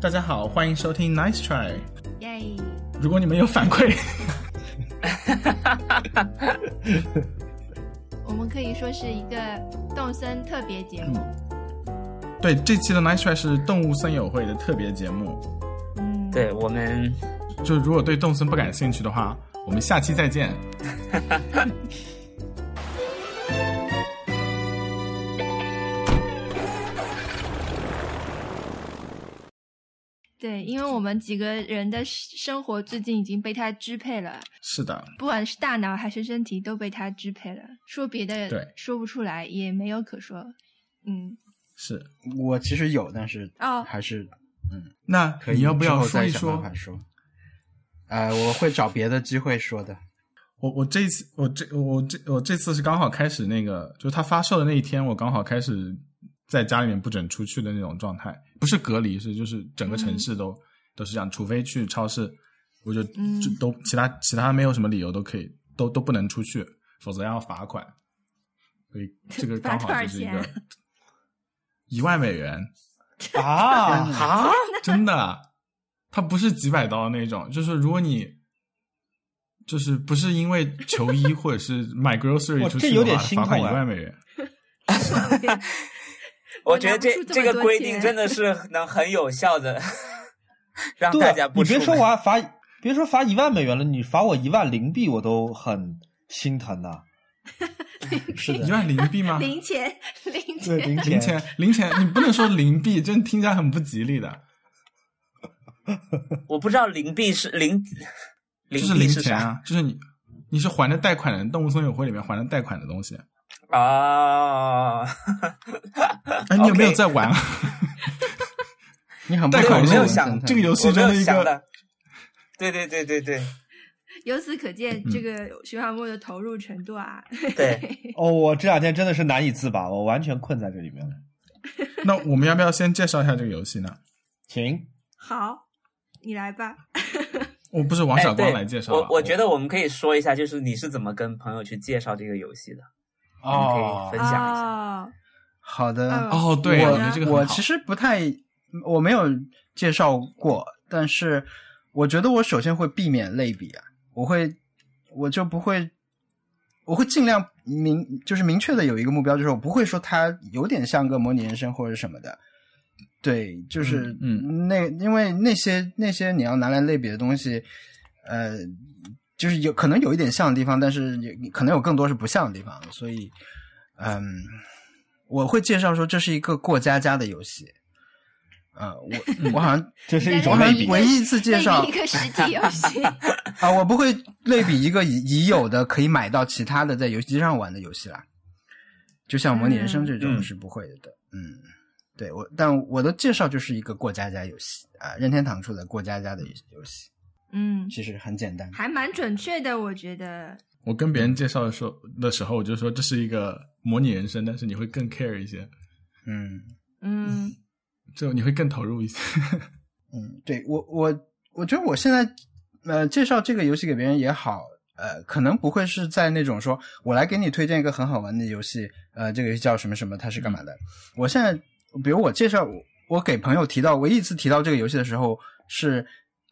大家好，欢迎收听 Nice Try。耶！如果你们有反馈，我们可以说是一个动森特别节目。对这期的 Nice Try 是动物森友会的特别节目。嗯，对我们就如果对动森不感兴趣的话，我们下期再见。对，因为我们几个人的生活最近已经被他支配了，是的，不管是大脑还是身体都被他支配了。说别的对说不出来，也没有可说。嗯，是。我其实有，但是哦还是嗯那可以。你要不要说一说说？呃，我会找别的机会说的。我我这次我这我这我这次是刚好开始那个，就是他发售的那一天，我刚好开始在家里面不准出去的那种状态，不是隔离，是就是整个城市都、都是这样，除非去超市，我就嗯。就都其他其他没有什么理由都可以都都不能出去，否则要罚款。所以这个刚好就是一个 一万美元，啊。啊，真的，它不是几百刀那种，就是如果你就是不是因为求医或者是买 grocery 哇出去的这有点话，罚款一心痛啊万美元。我觉得这这这个规定真的是能很有效的 让大家不你别说我罚，别说罚一万美元了，你罚我一万零币，我都很心疼的。是的一的，万零币吗？零钱，零对钱，零零钱，零钱，你不能说零币，真听起来很不吉利的。我不知道零币是零零就是零钱啊，就是你你是还的贷款的，动物森友会里面还的贷款的东西。啊？哎，你有没有在玩？你很不贷款我没有是想这个游戏真的一个想的，对对对对对由此可见，嗯这个徐小沫的投入程度啊。对，哦，我这两天真的是难以自拔，我完全困在这里面了。那我们要不要先介绍一下这个游戏呢？请，好，你来吧。我不是王小光来介绍啊我我觉得我们可以说一下，就是你是怎么跟朋友去介绍这个游戏的？我们可以分享一下。哦，好的。嗯哦，对，我其实不太，我没有介绍过，但是我觉得我首先会避免类比啊，我会，我就不会，我会尽量明，就是明确的有一个目标，就是我不会说它有点像个模拟人生或者什么的。对，就是嗯那因为那些那些你要拿来类比的东西，呃，就是有可能有一点像的地方，但是也可能有更多是不像的地方，所以，嗯，我会介绍说这是一个过家家的游戏。啊、我我好像这是一种类比。唯一一次介绍一个实体游戏。啊，我不会类比一个已已有的可以买到其他的在游戏机上玩的游戏啦，就像模拟人生这种嗯是不会的。嗯，对我，但我的介绍就是一个过家家游戏啊，任天堂出的过家家的游戏，嗯，其实很简单。还蛮准确的，我觉得。我跟别人介绍的时候的时候，我就说这是一个模拟人生，但是你会更 care 一些，嗯嗯 就你会更投入一些。嗯，对我我我觉得我现在呃介绍这个游戏给别人也好。呃，可能不会是在那种说，我来给你推荐一个很好玩的游戏，呃，这个游戏叫什么什么，它是干嘛的？我现在，比如我介绍，我给朋友提到，唯一一次提到这个游戏的时候是，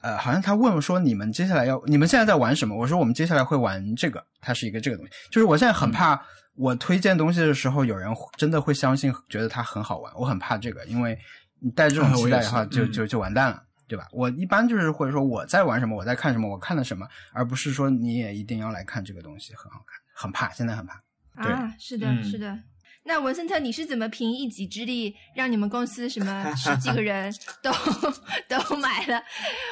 呃，好像他问我说，你们接下来要，你们现在在玩什么？我说我们接下来会玩这个，它是一个这个东西。就是我现在很怕，我推荐东西的时候，有人真的会相信，觉得它很好玩，我很怕这个，因为你带这种期待的话，就就就完蛋了。对吧？我一般就是会说我在玩什么，我在看什么，我看了什么，而不是说你也一定要来看这个东西，很好看，很怕，现在很怕。对啊，是的，嗯是的。那文森特，你是怎么凭一己之力让你们公司什么 十几个人都都买了？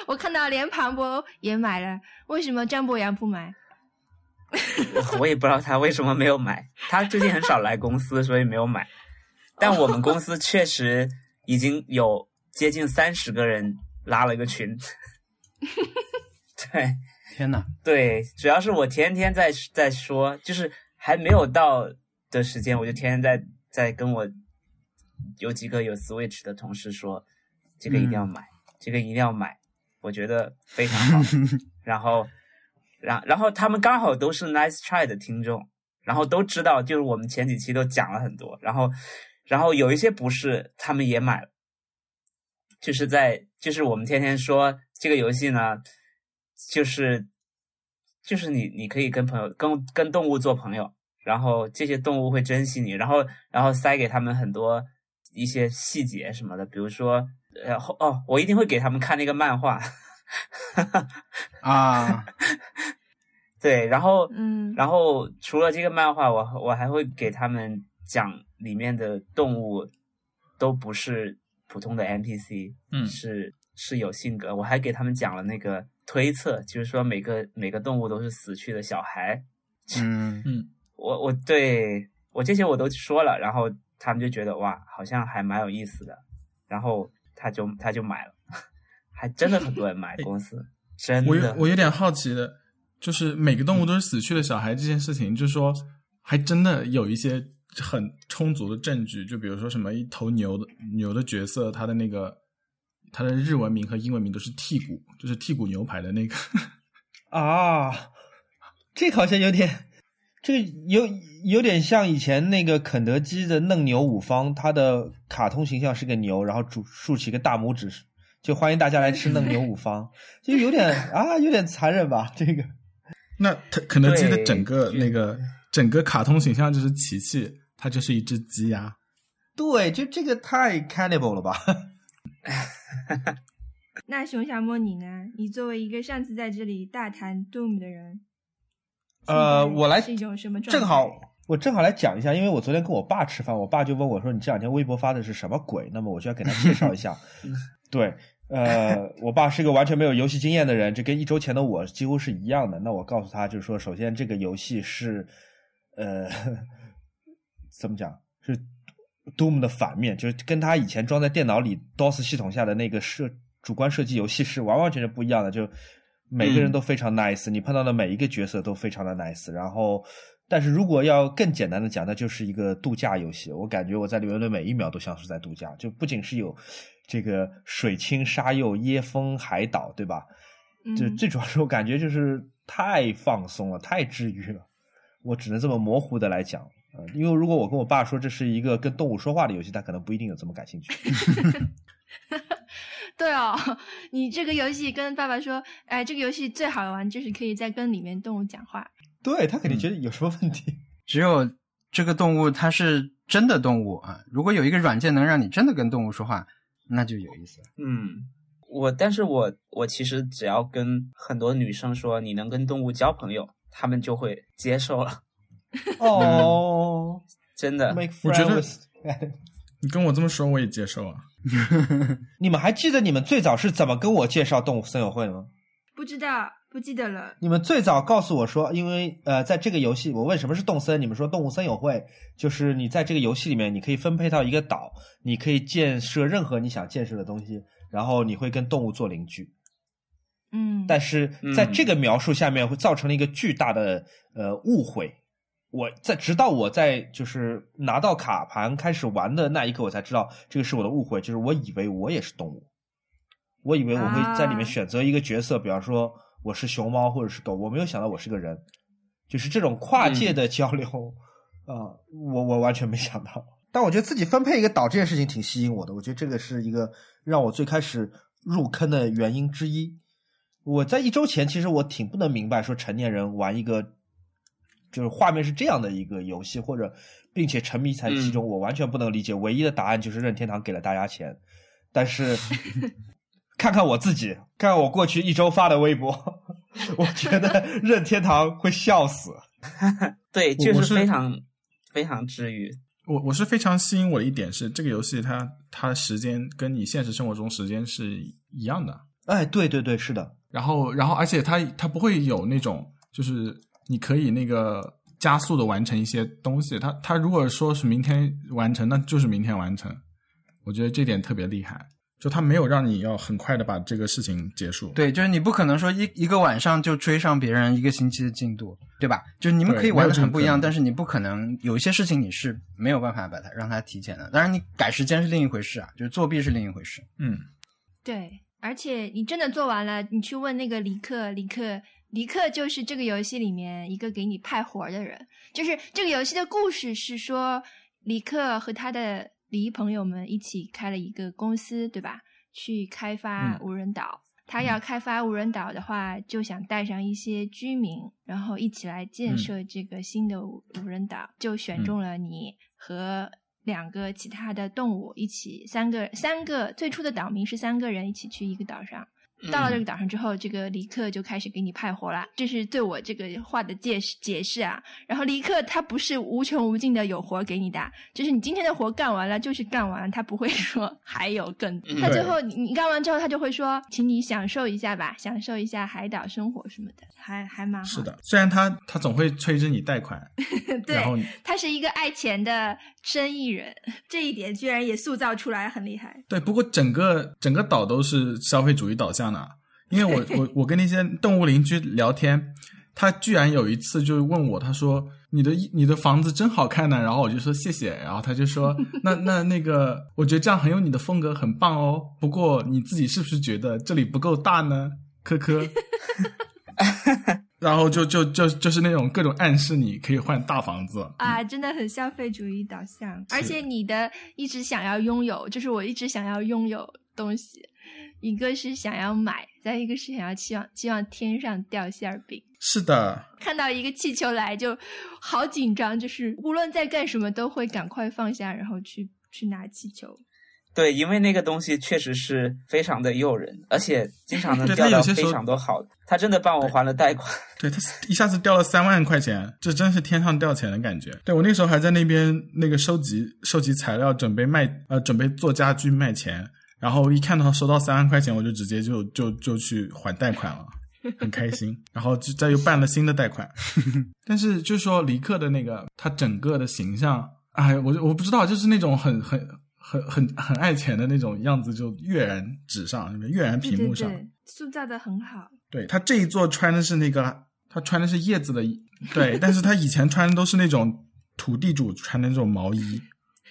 我看到连庞博也买了，为什么张博洋不买？我也不知道他为什么没有买，他最近很少来公司，所以没有买。但我们公司确实已经有接近三十个人拉了一个群。对天哪！对，主要是我天天在在说，就是还没有到的时间，我就天天在在跟我有几个有 Switch 的同事说，这个一定要买，这个一定要买，我觉得非常好。然后，然然后他们刚好都是 Nice Try 的听众，然后都知道，就是我们前几期都讲了很多，然后然后有一些不是，他们也买了，就是在就是我们天天说这个游戏呢，就是就是你你可以跟朋友跟跟动物做朋友，然后这些动物会珍惜你，然后然后塞给他们很多一些细节什么的，比如说，然后哦，我一定会给他们看那个漫画，啊，对，然后嗯。然后除了这个漫画，我我还会给他们讲里面的动物都不是普通的 NPC，嗯。是是有性格。我还给他们讲了那个推测，就是说每个每个动物都是死去的小孩。嗯。嗯，我我对我这些我都说了，然后他们就觉得哇，好像还蛮有意思的，然后他就他就买了，还真的很多人买 公司，真我有的我有点好奇的，就是每个动物都是死去的小孩这件事情，就是说还真的有一些很充足的证据，就比如说什么一头牛的牛的角色，它的那个它的日文名和英文名都是剔骨，就是剔骨牛排的那个。啊，这个好像有点，这个有有点像以前那个肯德基的嫩牛五方，它的卡通形象是个牛，然后竖竖起一个大拇指，就欢迎大家来吃嫩牛五方，就有点啊，有点残忍吧？这个 那肯肯德基的整个那个整个卡通形象就是琪琪，它就是一只鸡呀。对，就这个太 cannibal 了吧？那熊小莫你呢？你作为一个上次在这里大谈 Doom 的人，呃我来是一种什么状态？正好我正好来讲一下，因为我昨天跟我爸吃饭，我爸就问我说：“你这两天微博发的是什么鬼？”那么我就要给他介绍一下。对，呃，我爸是个完全没有游戏经验的人，这跟一周前的我几乎是一样的。那我告诉他，就是说，首先这个游戏是，呃，怎么讲，是 Doom 的反面，就是跟他以前装在电脑里 DOS 系统下的那个设主观射击游戏是完完全全不一样的。就每个人都非常 nice，、你碰到的每一个角色都非常的 nice。然后，但是如果要更简单的讲，那就是一个度假游戏。我感觉我在里面的每一秒都像是在度假，就不仅是有这个水清沙幼、椰风海岛，对吧？就嗯最主要是我感觉就是太放松了，太治愈了。我只能这么模糊的来讲，呃，因为如果我跟我爸说这是一个跟动物说话的游戏，他可能不一定有这么感兴趣。对哦，你这个游戏跟爸爸说，哎，这个游戏最好玩就是可以在跟里面动物讲话。对他肯定觉得有什么问题。只有这个动物它是真的动物啊。如果有一个软件能让你真的跟动物说话，那就有意思了。嗯，我但是我我其实只要跟很多女生说你能跟动物交朋友，他们就会接受了，哦、真的。e 我觉得你跟我这么说，我也接受啊。你们还记得你们最早是怎么跟我介绍动物森友会的吗？不知道，不记得了。你们最早告诉我说，因为呃，在这个游戏，我问什么是动森，你们说动物森友会就是你在这个游戏里面，你可以分配到一个岛，你可以建设任何你想建设的东西，然后你会跟动物做邻居。嗯，但是在这个描述下面，会造成了一个巨大的呃误会。我在直到我在就是拿到卡盘开始玩的那一刻，我才知道这个是我的误会，就是我以为我也是动物，我以为我会在里面啊选择一个角色，比方说我是熊猫或者是狗，我没有想到我是个人，就是这种跨界的交流啊、我我完全没想到。但我觉得自己分配一个岛这件事情挺吸引我的，我觉得这个是一个让我最开始入坑的原因之一。我在一周前，其实我挺不能明白，说成年人玩一个就是画面是这样的一个游戏，或者并且沉迷在其中，我完全不能理解。唯一的答案就是任天堂给了大家钱，但是 看看我自己，看看我过去一周发的微博，我觉得任天堂会笑死。对，就是非常非常治愈。我我是非常吸引我的一点是，这个游戏它它时间跟你现实生活中时间是一样的。哎，对对对，是的，然后，然后，而且它它不会有那种，就是你可以那个加速的完成一些东西。他他如果说是明天完成，那就是明天完成。我觉得这点特别厉害，就他没有让你要很快的把这个事情结束。对，就是你不可能说一一个晚上就追上别人一个星期的进度，对吧？就是你们可以玩的没有这个很不一样，但是你不可能有一些事情你是没有办法把它让它提前的。当然，你改时间是另一回事啊，就是作弊是另一回事。嗯，对，而且你真的做完了，你去问那个李克，李克，李克就是这个游戏里面一个给你派活儿的人。就是这个游戏的故事是说，尼克和他的离朋友们一起开了一个公司，对吧？去开发嗯无人岛。他要开发无人岛的话，就想带上一些居民，然后一起来建嗯设这个新的无无人岛，就选中了你和两个其他的动物一起，三个三个最初的岛民是三个人一起去一个岛上。到了这个岛上之后，这个离克就开始给你派活了，这是对我这个话的解释解释啊。然后离克他不是无穷无尽的有活给你的，就是你今天的活干完了就是干完了，他不会 说还有更他最后你你干完之后，他就会说，请你享受一下吧，享受一下海岛生活什么的，还还蛮好。是，的，虽然他他总会催着你贷款，然后对，他是一个爱钱的生意人，这一点居然也塑造出来，很厉害。对，不过整个整个岛都是消费主义导向的，因为我我我跟那些动物邻居聊天，他居然有一次就问我，他说你的你的房子真好看呢，然后我就说谢谢，然后他就说 那那那个我觉得这样很有你的风格，很棒哦。不过你自己是不是觉得这里不够大呢？科科。然后就就就就是那种各种暗示你可以换大房子，啊，真的很消费主义导向，而且你的一直想要拥有，就是我一直想要拥有东西，一个是想要买，再一个是想要期望期望天上掉馅儿饼。是的，看到一个气球来就好紧张，就是无论在干什么都会赶快放下，然后去去拿气球。对，因为那个东西确实是非常的诱人，而且经常能对钓到非常多好的。他真的帮我还了贷款。对他一下子掉了三万块钱，这真是天上掉钱的感觉。对我那时候还在那边那个收集收集材料，准备卖呃准备做家居卖钱，然后一看到收到三万块钱，我就直接就就就去还贷款了。很开心，然后就再又办了新的贷款，但是就说离克的那个他整个的形象，哎，我我不知道，就是那种很很很很 很爱钱的那种样子，就跃然纸上，跃然屏幕上。对对，塑造的很好。对他这一座穿的是那个，他穿的是叶子的衣，对，但是他以前穿的都是那种土地主穿的那种毛衣，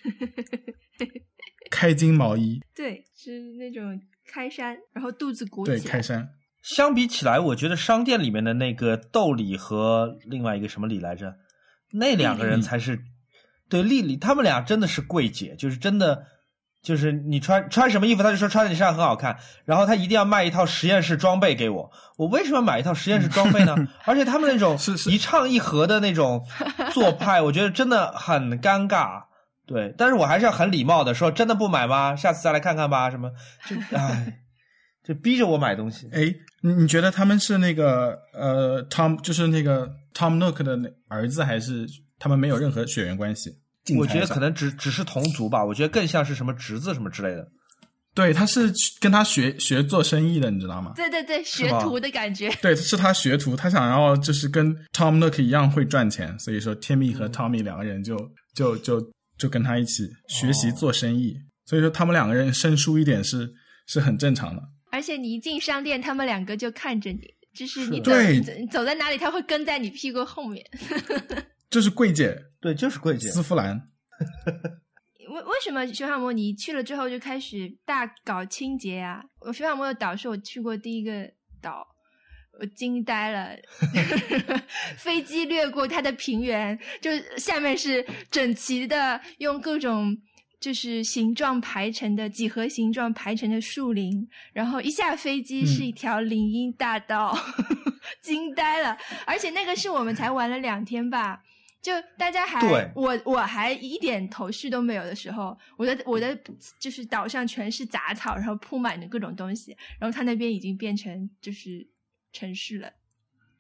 开襟毛衣，对，是那种开衫，然后肚子鼓对，起来开。衫，相比起来，我觉得商店里面的那个豆李和另外一个什么李来着，那两个人才是对丽丽，他们俩真的是柜姐，就是真的。就是你穿穿什么衣服，他就说穿在你身上很好看，然后他一定要卖一套实验室装备给我。我为什么要买一套实验室装备呢？而且他们那种一唱一和的那种做派，我觉得真的很尴尬。对，但是我还是要很礼貌的说，真的不买吗？下次再来看看吧。什么？就唉，就逼着我买东西。哎，你你觉得他们是那个呃，Tom 就是那个 Tom Nook 的那儿子，还是他们没有任何血缘关系？竞我觉得可能只只是同族吧，我觉得更像是什么侄子什么之类的。对，他是跟他学学做生意的，你知道吗？对对对，学徒的感觉。对，是他学徒，他想要就是跟 Tom Nook 一样会赚钱，所以说 Timmy 嗯和 Tommy 两个人就就就就跟他一起学习做生意，所以说他们两个人生疏一点是是很正常的。而且你一进商店，他们两个就看着你，就是你走对你走你走在哪里，他会跟在你屁股后面。这是柜姐对，就是柜姐。丝芙兰，为为什么雪法摩你去了之后就开始大搞清洁啊？我雪法摩的岛是我去过第一个岛，我惊呆了。飞机掠过它的平原，就下面是整齐的，用各种就是形状排成的几何形状排成的树林，然后一下飞机是一条林荫大道，惊呆了。而且那个是我们才玩了两天吧。就大家还对我我还一点头绪都没有的时候，我的我的就是岛上全是杂草，然后铺满着各种东西，然后它那边已经变成就是城市了。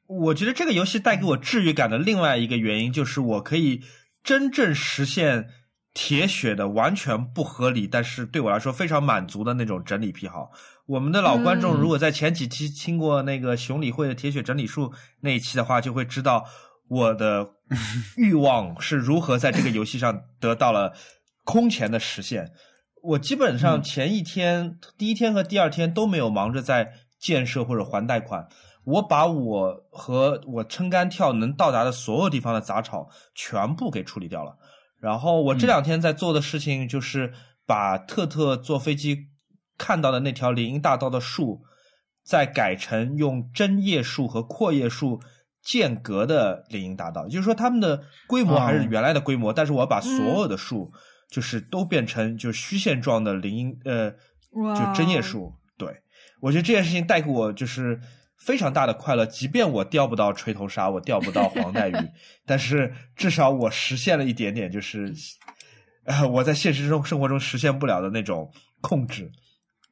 我觉得这个游戏带给我治愈感的另外一个原因，就是我可以真正实现铁血的完全不合理，但是对我来说非常满足的那种整理癖好。我们的老观众嗯如果在前几期听过那个熊理会的铁血整理术那一期的话，就会知道我的 欲望是如何在这个游戏上得到了空前的实现。我基本上前一天、第一天和第二天都没有忙着在建设或者还贷款，我把我和我撑杆跳能到达的所有地方的杂草全部给处理掉了。然后我这两天在做的事情就是把特特坐飞机看到的那条林荫大道的树，再改成用针叶树和阔叶树间隔的林荫大道，也就是说他们的规模还是原来的规模，但是我把所有的树就是都变成就是虚线状的林荫呃就针叶树。对我觉得这件事情带给我就是非常大的快乐，即便我钓不到锤头鲨，我钓不到黄带鱼，但是至少我实现了一点点，就是呃我在现实中生活中实现不了的那种控制。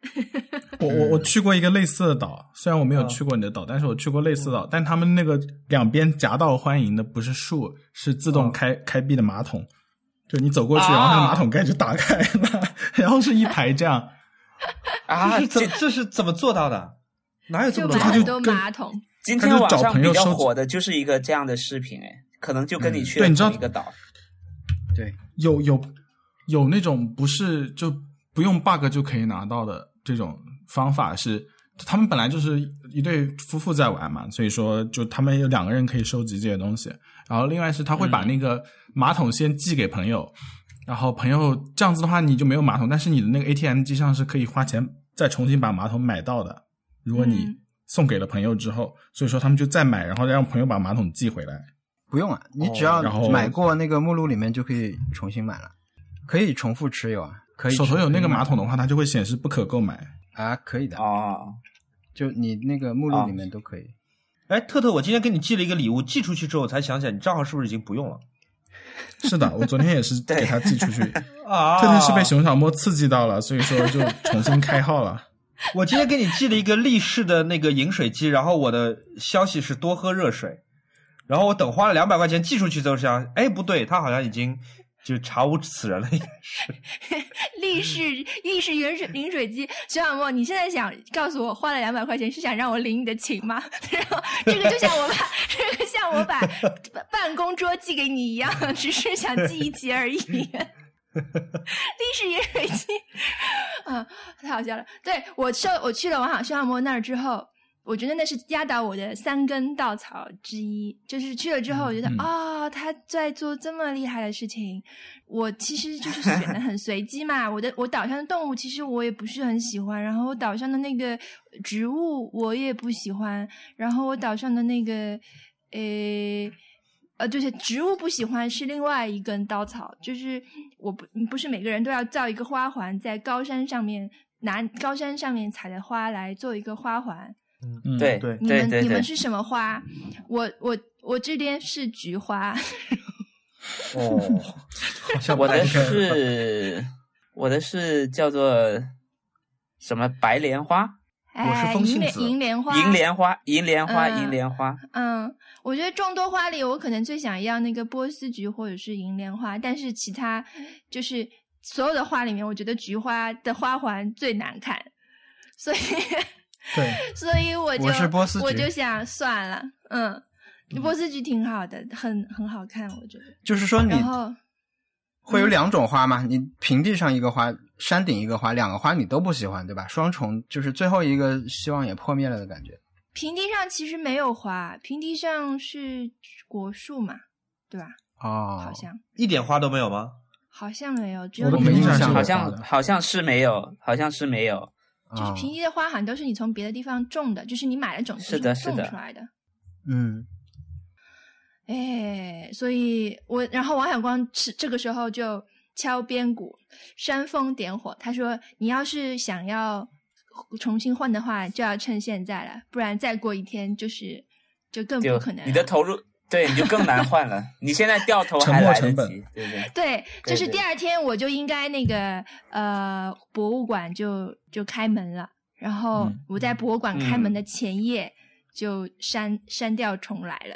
我我我去过一个类似的岛，虽然我没有去过你的岛，但是我去过类似的岛，但他们那个两边夹道欢迎的不是树，是自动开、开闭的马桶，就你走过去，啊。然后那个马桶盖就打开了，然后是一排这样。啊，这这是怎么做到的？哪有这么多马桶？今天晚他就找上比较朋友收火的就是一个这样的视频，哎，可能就跟你去了对你知道同一个岛。对，有有有那种不是就不用 bug 就可以拿到的这种方法是，他们本来就是一对夫妇在玩嘛，所以说就他们有两个人可以收集这些东西。然后另外是他会把那个马桶先寄给朋友，然后朋友这样子的话你就没有马桶，但是你的那个 ATM 机上是可以花钱再重新把马桶买到的。如果你嗯送给了朋友之后，所以说他们就再买，然后再让朋友把马桶寄回来。不用啊，你只要买过那个目录里面就可以重新买了，可以重复持有啊，可以手头有那个马桶的的话，它就会显示不可购买。啊，可以的，啊，就你那个目录里面都可以。哎，特特，我今天给你寄了一个礼物，寄出去之后我才想起来，你账号是不是已经不用了？是的，我昨天也是给他寄出去。啊特特是被熊小莫刺激到了，所以说就重新开号了。我今天给你寄了一个立式的那个饮水机，然后我的消息是多喝热水，然后我等花了两百块钱寄出去之后想，哎，不对，他好像已经就查无此人了，应该是。立式立式饮水饮水机，徐小沫，你现在想告诉我花了两百块钱是想让我领你的情吗？然后这个就像我把 这个像我把办公桌寄给你一样，只是想寄一集而已。立式饮水机，啊，太好笑了。对我收我去了王小徐小沫那儿之后，我觉得那是压倒我的三根稻草之一。就是去了之后，我觉得嗯啊、他在做这么厉害的事情。我其实就是 选的很随机嘛，我的我岛上的动物其实我也不是很喜欢，然后我岛上的那个植物我也不喜欢，然后我岛上的那个，呃。呃，对，植物不喜欢是另外一根稻草，就是我不不是每个人都要造一个花环，在高山上面拿高山上面采的花来做一个花环。嗯，对对。你们对对。对，你们是什么花？我我我这边是菊花，哦，好像我的是我的是叫做什么白莲花、我是哎银莲风信子。银莲花，银莲花、银莲花、嗯。银莲花。嗯，我觉得众多花里，我可能最想要那个波斯菊或者是银莲花，但是其他就是所有的花里面，我觉得菊花的花环最难看，所以 对，所以我就我是波斯菊我就想算了，嗯，波斯菊挺好的，很很好看，我觉得。就是说你然后会有两种花嘛，你平地上一个花，山顶一个花，两个花你都不喜欢，对吧？双重就是最后一个希望也破灭了的感觉。平地上其实没有花，平地上是果树嘛，对吧？哦，好像一点花都没有吗？好像没有，只有我都你们没印象好像好像是没有，好像是没有。就是哦平地的花好像都是你从别的地方种的，就是你买了种子是的是的种出来的。嗯，哎，所以我然后王小光是这个时候就敲边鼓，煽风点火。他说：“你要是想要重新换的话，就要趁现在了，不然再过一天就是就更不可能了。”你的投入，对你就更难换了。你现在掉头沉还来得没成本及，对不对？对，就是第二天我就应该那个呃博物馆就就开门了，然后嗯我在博物馆开门嗯的前夜就删删掉重来了。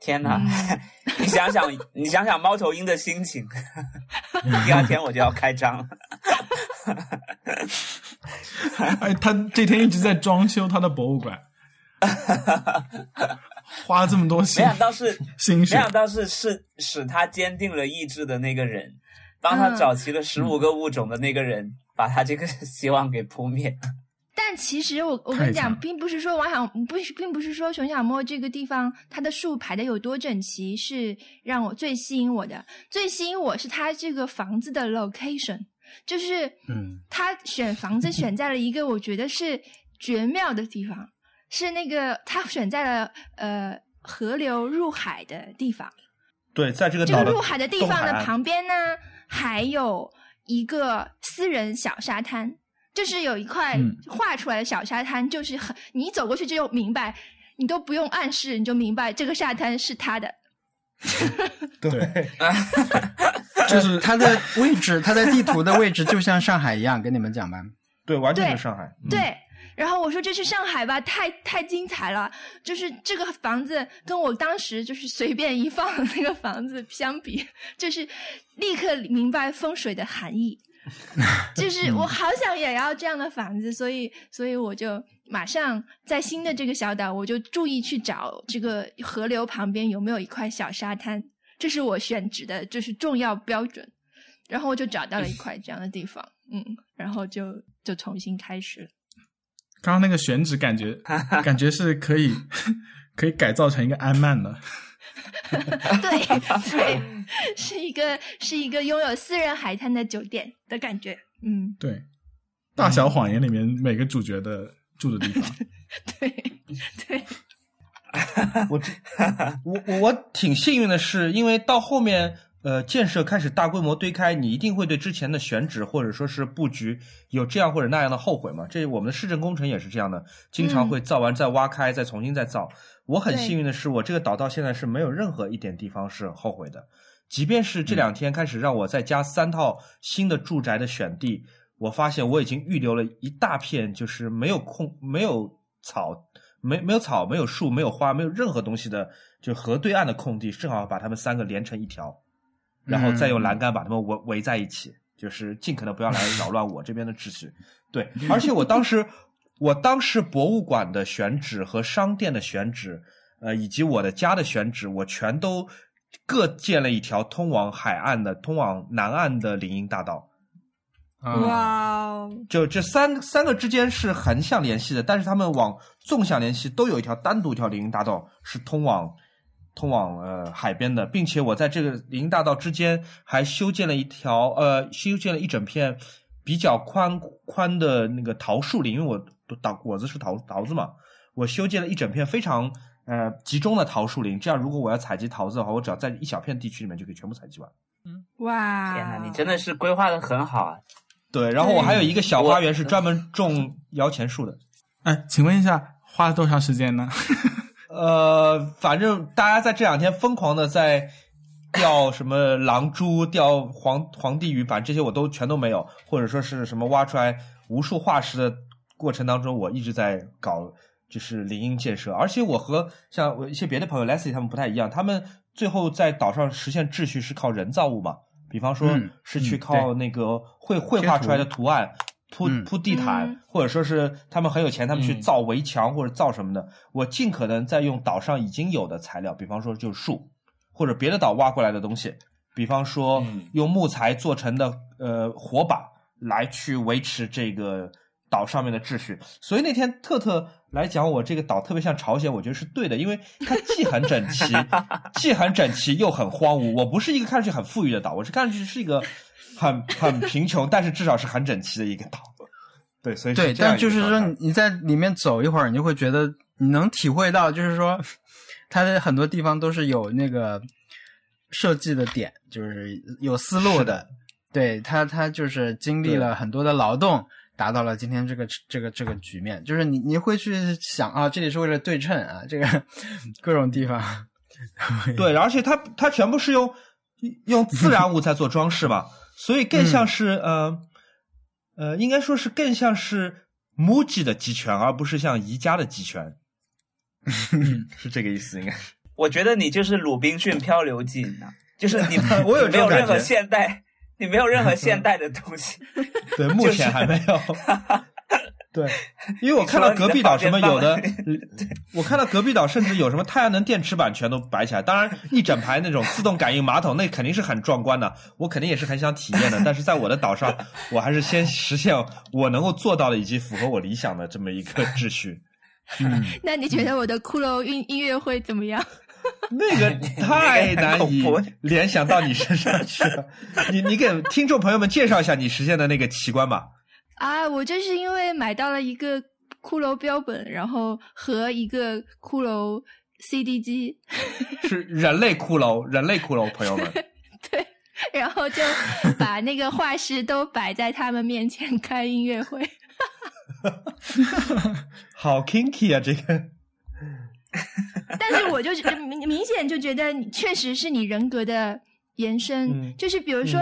天哪！嗯 你想想，你想想猫头鹰的心情，第二天我就要开张了。哎，他这天一直在装修他的博物馆，花了这么多没想到是，没 心血，想到是是使他坚定了意志的那个人，帮他嗯找齐了十五个物种的那个人，把他这个希望给扑灭。但其实我我跟你讲，并不是说王小不是，并不是说熊小莫这个地方它的树排的有多整齐是让我最吸引我的，最吸引我是它这个房子的 location，就是嗯。他选房子选在了一个我觉得是绝妙的地方，是那个他选在了呃河流入海的地方。对，在这个这个入海的地方的旁边呢，还有一个私人小沙滩。就是有一块嗯画出来的小沙滩，就是很你走过去就明白，你都不用暗示，你就明白这个沙滩是他的。对，就是它的位置，它在地图的位置就像上海一样，跟你们讲吧。对，完全对是上海。嗯对，然后我说这是上海吧，太太精彩了，就是这个房子跟我当时就是随便一放的那个房子相比，就是立刻明白风水的含义。就是我好想也要这样的房子，所以所以我就马上在新的这个小岛，我就注意去找这个河流旁边有没有一块小沙滩，这是我选址的就是重要标准。然后我就找到了一块这样的地方，嗯，然后就就重新开始了。刚刚那个选址感觉 感觉是可以 可以改造成一个安曼的。对对，是一个是一个拥有私人海滩的酒店的感觉。嗯，对，《大小谎言》里面每个主角的住的地方。对对，我我我挺幸运的是，因为到后面呃建设开始大规模堆开，你一定会对之前的选址或者说是布局有这样或者那样的后悔嘛。这我们的市政工程也是这样的，经常会造完再挖开，再重新再造。我很幸运的是，我这个岛到现在是没有任何一点地方是后悔的。即便是这两天开始让我再加三套新的住宅的选地，我发现我已经预留了一大片，就是没有空、没有草、没没有草、没有树、没有花、没有任何东西的，就河对岸的空地，正好把它们三个连成一条，然后再用栏杆把它们围围在一起，就是尽可能不要来扰乱我这边的秩序。对，而且我当时，我当时博物馆的选址和商店的选址，呃，以及我的家的选址，我全都各建了一条通往海岸的、通往南岸的林荫大道。啊，哇哦，就这三三个之间是横向联系的，但是他们往纵向联系都有一条单独一条林荫大道是通往通往呃海边的，并且我在这个林荫大道之间还修建了一条呃修建了一整片比较宽宽的那个桃树林，因为我桃果子是桃桃子嘛，我修建了一整片非常呃集中的桃树林，这样如果我要采集桃子的话，我只要在一小片地区里面就可以全部采集完。嗯哇！天哪，你真的是规划的很好啊！对，然后我还有一个小花园是专门种摇钱树的。哎，请问一下，花了多长时间呢？呃，反正大家在这两天疯狂的在钓什么狼蛛、钓黄黄帝鱼，反正这些我都全都没有，或者说是什么挖出来无数化石的过程当中，我一直在搞就是林荫建设，而且我和像我一些别的朋友 Leslie 他们不太一样，他们最后在岛上实现秩序是靠人造物嘛，比方说嗯是去嗯靠那个绘绘画出来的图案。铺嗯铺地毯，嗯或者说是他们很有钱，他们去嗯造围墙或者造什么的。我尽可能在用岛上已经有的材料，比方说就是树，或者别的岛挖过来的东西，比方说嗯用木材做成的呃火把来去维持这个岛上面的秩序。所以那天特特来讲我这个岛特别像朝鲜，我觉得是对的，因为它既很整齐，既很整齐又很荒芜。我不是一个看上去很富裕的岛，我是看上去是一个很 很贫穷，但是至少是很整齐的一个岛。对，所以对，但就是说你在里面走一会儿，你就会觉得你能体会到，就是说它的很多地方都是有那个设计的点，就是有思路的。对它，它就是经历了很多的劳动，达到了今天这个这个这个局面。就是你你会去想啊，这里是为了对称啊，这个 各种地方。对，而且它它全部是用用自然物在做装饰嘛，所以更像是、呃呃，应该说是更像是 MUJI 的集权，而不是像宜家的集权，是这个意思，应该是。我觉得你就是《鲁滨逊漂流记》，你知道，就是你我没有任何现代，你没有任何现代的东西。对，目前还没有。对，因为我看到隔壁岛什么有的，我看到隔壁岛甚至有什么太阳能电池板全都摆起来，当然一整排那种自动感应马桶，那肯定是很壮观的，我肯定也是很想体验的。但是在我的岛上，我还是先实现我能够做到的以及符合我理想的这么一个秩序。嗯，那你觉得我的骷髅音音乐会怎么样？那个太 难以联想到你身上去了。你你给听众朋友们介绍一下你实现的那个奇观吧。啊，我就是因为买到了一个骷髅标本，然后和一个骷髅 CD 机，是人类骷髅，人类骷髅，朋友们。对，然后就把那个画师都摆在他们面前开音乐会。好 kinky 啊，这个。但是我就觉明明显就觉得你确实是你人格的延伸，嗯就是比如说、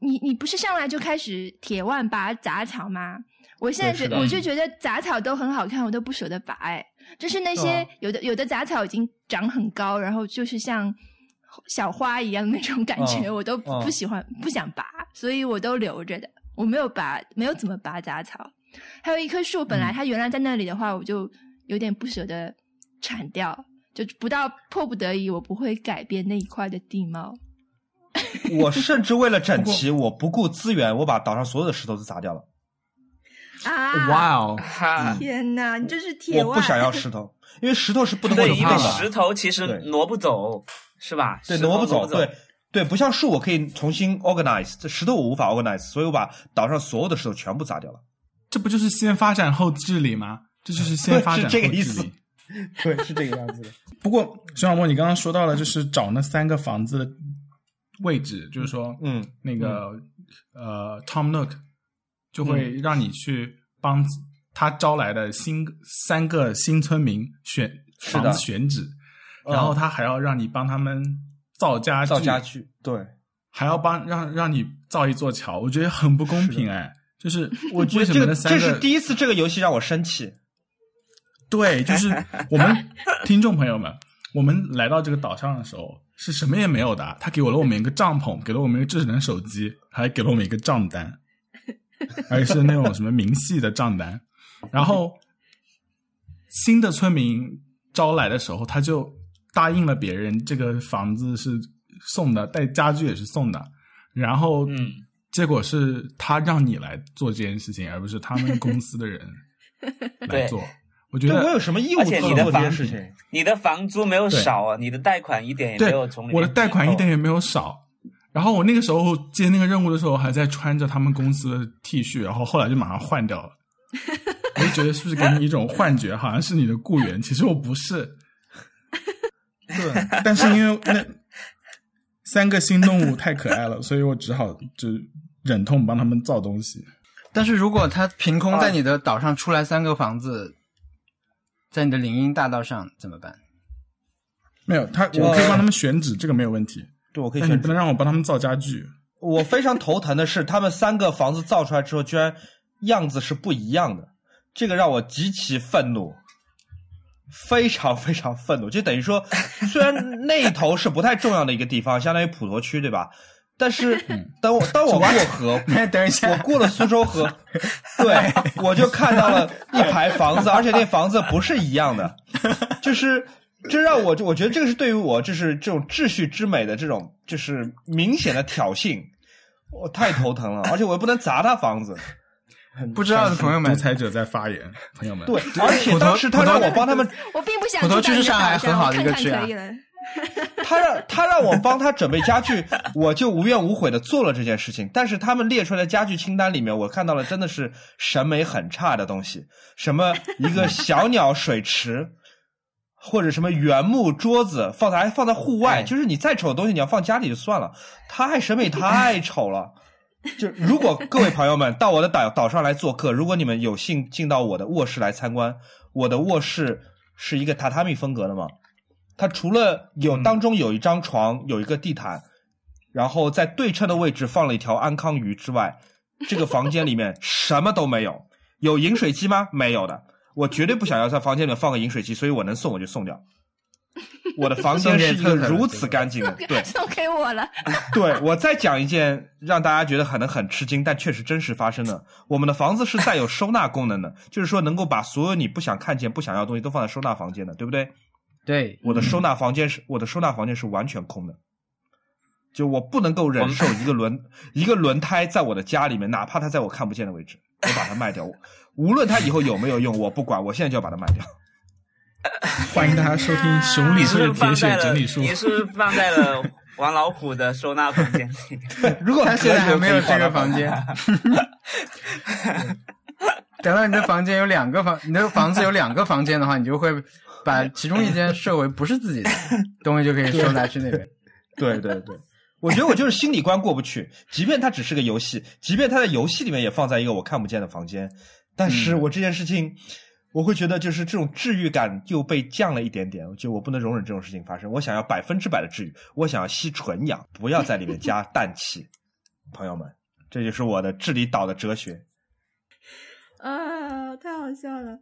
你你不是上来就开始铁腕拔杂草吗？我现在觉我就觉得杂草都很好看，我都不舍得拔哎。就是那些、哦有的有的杂草已经长很高，然后就是像小花一样的那种感觉，哦我都不喜欢、不想拔，所以我都留着的。我没有拔，没有怎么拔杂草。还有一棵树，嗯本来它原来在那里的话，我就有点不舍得铲掉，就不到迫不得已，我不会改变那一块的地貌。我甚至为了整齐，我不顾资源，我把岛上所有的石头都砸掉了。啊！哇哦，天哪，你这是铁腕！我不想要石头，因为石头是不能对，因为。石头其实挪不走，是吧？对，挪不走，对对，不像树，我可以重新 organize，这石头我无法 organize，所以我把岛上所有的石头全部砸掉了。这不就是先发展后治理吗？这就是先发展是后治理。这个意思对，是这个样子的。不过，熊小莫，你刚刚说到了，就是找那三个房子的位置，就是说，嗯，那个、呃，Tom Nook 就会让你去帮他招来的新三个新村民选是的房子选址，嗯然后他还要让你帮他们造家具，造家具，对，还要帮让让你造一座桥，我觉得很不公平哎。就是 我觉得这个这是第一次这个游戏让我生气。对，就是我们 听众朋友们，我们来到这个岛上的时候是什么也没有的，他给了我们一个帐篷，给了我们一个智能手机，还给了我们一个账单，而是那种什么明细的账单。然后新的村民招来的时候，他就答应了别人，这个房子是送的，带家具也是送的。然后，嗯，结果是他让你来做这件事情，而不是他们公司的人 来做。我觉得我有什么义务而且做做这你的房件事情？你的房租没有少啊，你的贷款一点也没有从我的贷款一点也没有少。然后我那个时候接那个任务的时候，还在穿着他们公司的 T 恤，然后后来就马上换掉了。我就觉得是不是给你一种幻觉，好像是你的雇员，其实我不是。对，但是因为那三个新动物太可爱了，所以我只好就忍痛帮他们造东西。但是如果他凭空在你的岛上出来三个房子，在你的林荫大道上怎么办？没有他，我可以帮他们选址，这个没有问题。对，我可以选但你不能让我帮他们造家具。我非常头疼的是，他们三个房子造出来之后，居然样子是不一样的，这个让我极其愤怒，非常非常愤怒。就等于说，虽然那一头是不太重要的一个地方，相当于普陀区，对吧？但是 当我当我过河，等一下我过了苏州河，对，我就看到了一排房子，而且那房子不是一样的，就是这让我我觉得这个是对于我就是这种秩序之美的这种就是明显的挑衅，我太头疼了，而且我又不能砸他房子。不知道的朋友们独，裁者在发言，朋友们。对，而且当时他让我帮他们，我并不想普陀住在你的区是上海很好的一个区啊。他让他让我帮他准备家具，我就无怨无悔的做了这件事情。但是他们列出来的家具清单里面，我看到了真的是审美很差的东西，什么一个小鸟水池，或者什么原木桌子，放在还放在户外，哎就是你再丑的东西，你要放家里就算了，太审美太丑了。就如果各位朋友们到我的岛岛上来做客，如果你们有幸进到我的卧室来参观，我的卧室是一个榻榻米风格的嘛，它除了有当中有一张床，有一个地毯，然后在对称的位置放了一条安康鱼之外，这个房间里面什么都没有。有饮水机吗？没有的。我绝对不想要在房间里面放个饮水机，所以我能送我就送掉。我的房间是一个如此干净的，对送给我了，对。我再讲一件让大家觉得可能很吃惊，但确实真实发生的。我们的房子是带有收纳功能的，就是说能够把所有你不想看见、不想要的东西都放在收纳房间的，对不对？对，我的收纳房间是我的收纳房间是完全空的，就我不能够忍受一个轮一个轮胎在我的家里面，哪怕它在我看不见的位置，我把它卖掉，无论它以后有没有用，我不管，我现在就要把它卖掉。欢迎大家收听熊理智铁不是放在了血整理术。你是不是放在了王老虎的收纳房间里？如果他现在还没有这个房房间。等到你的房间有两个房，你的房子有两个房间的话，你就会把其中一间设为不是自己的 东西，就可以收纳去那边。对对对，我觉得我就是心理关过不去，即便它只是个游戏，即便它在游戏里面也放在一个我看不见的房间，但是我这件事情，我会觉得就是这种治愈感又被降了一点点，就我不能容忍这种事情发生。我想要百分之百的治愈，我想要吸纯氧，不要在里面加氮气。朋友们，这就是我的治理岛的哲学。啊，太好笑了！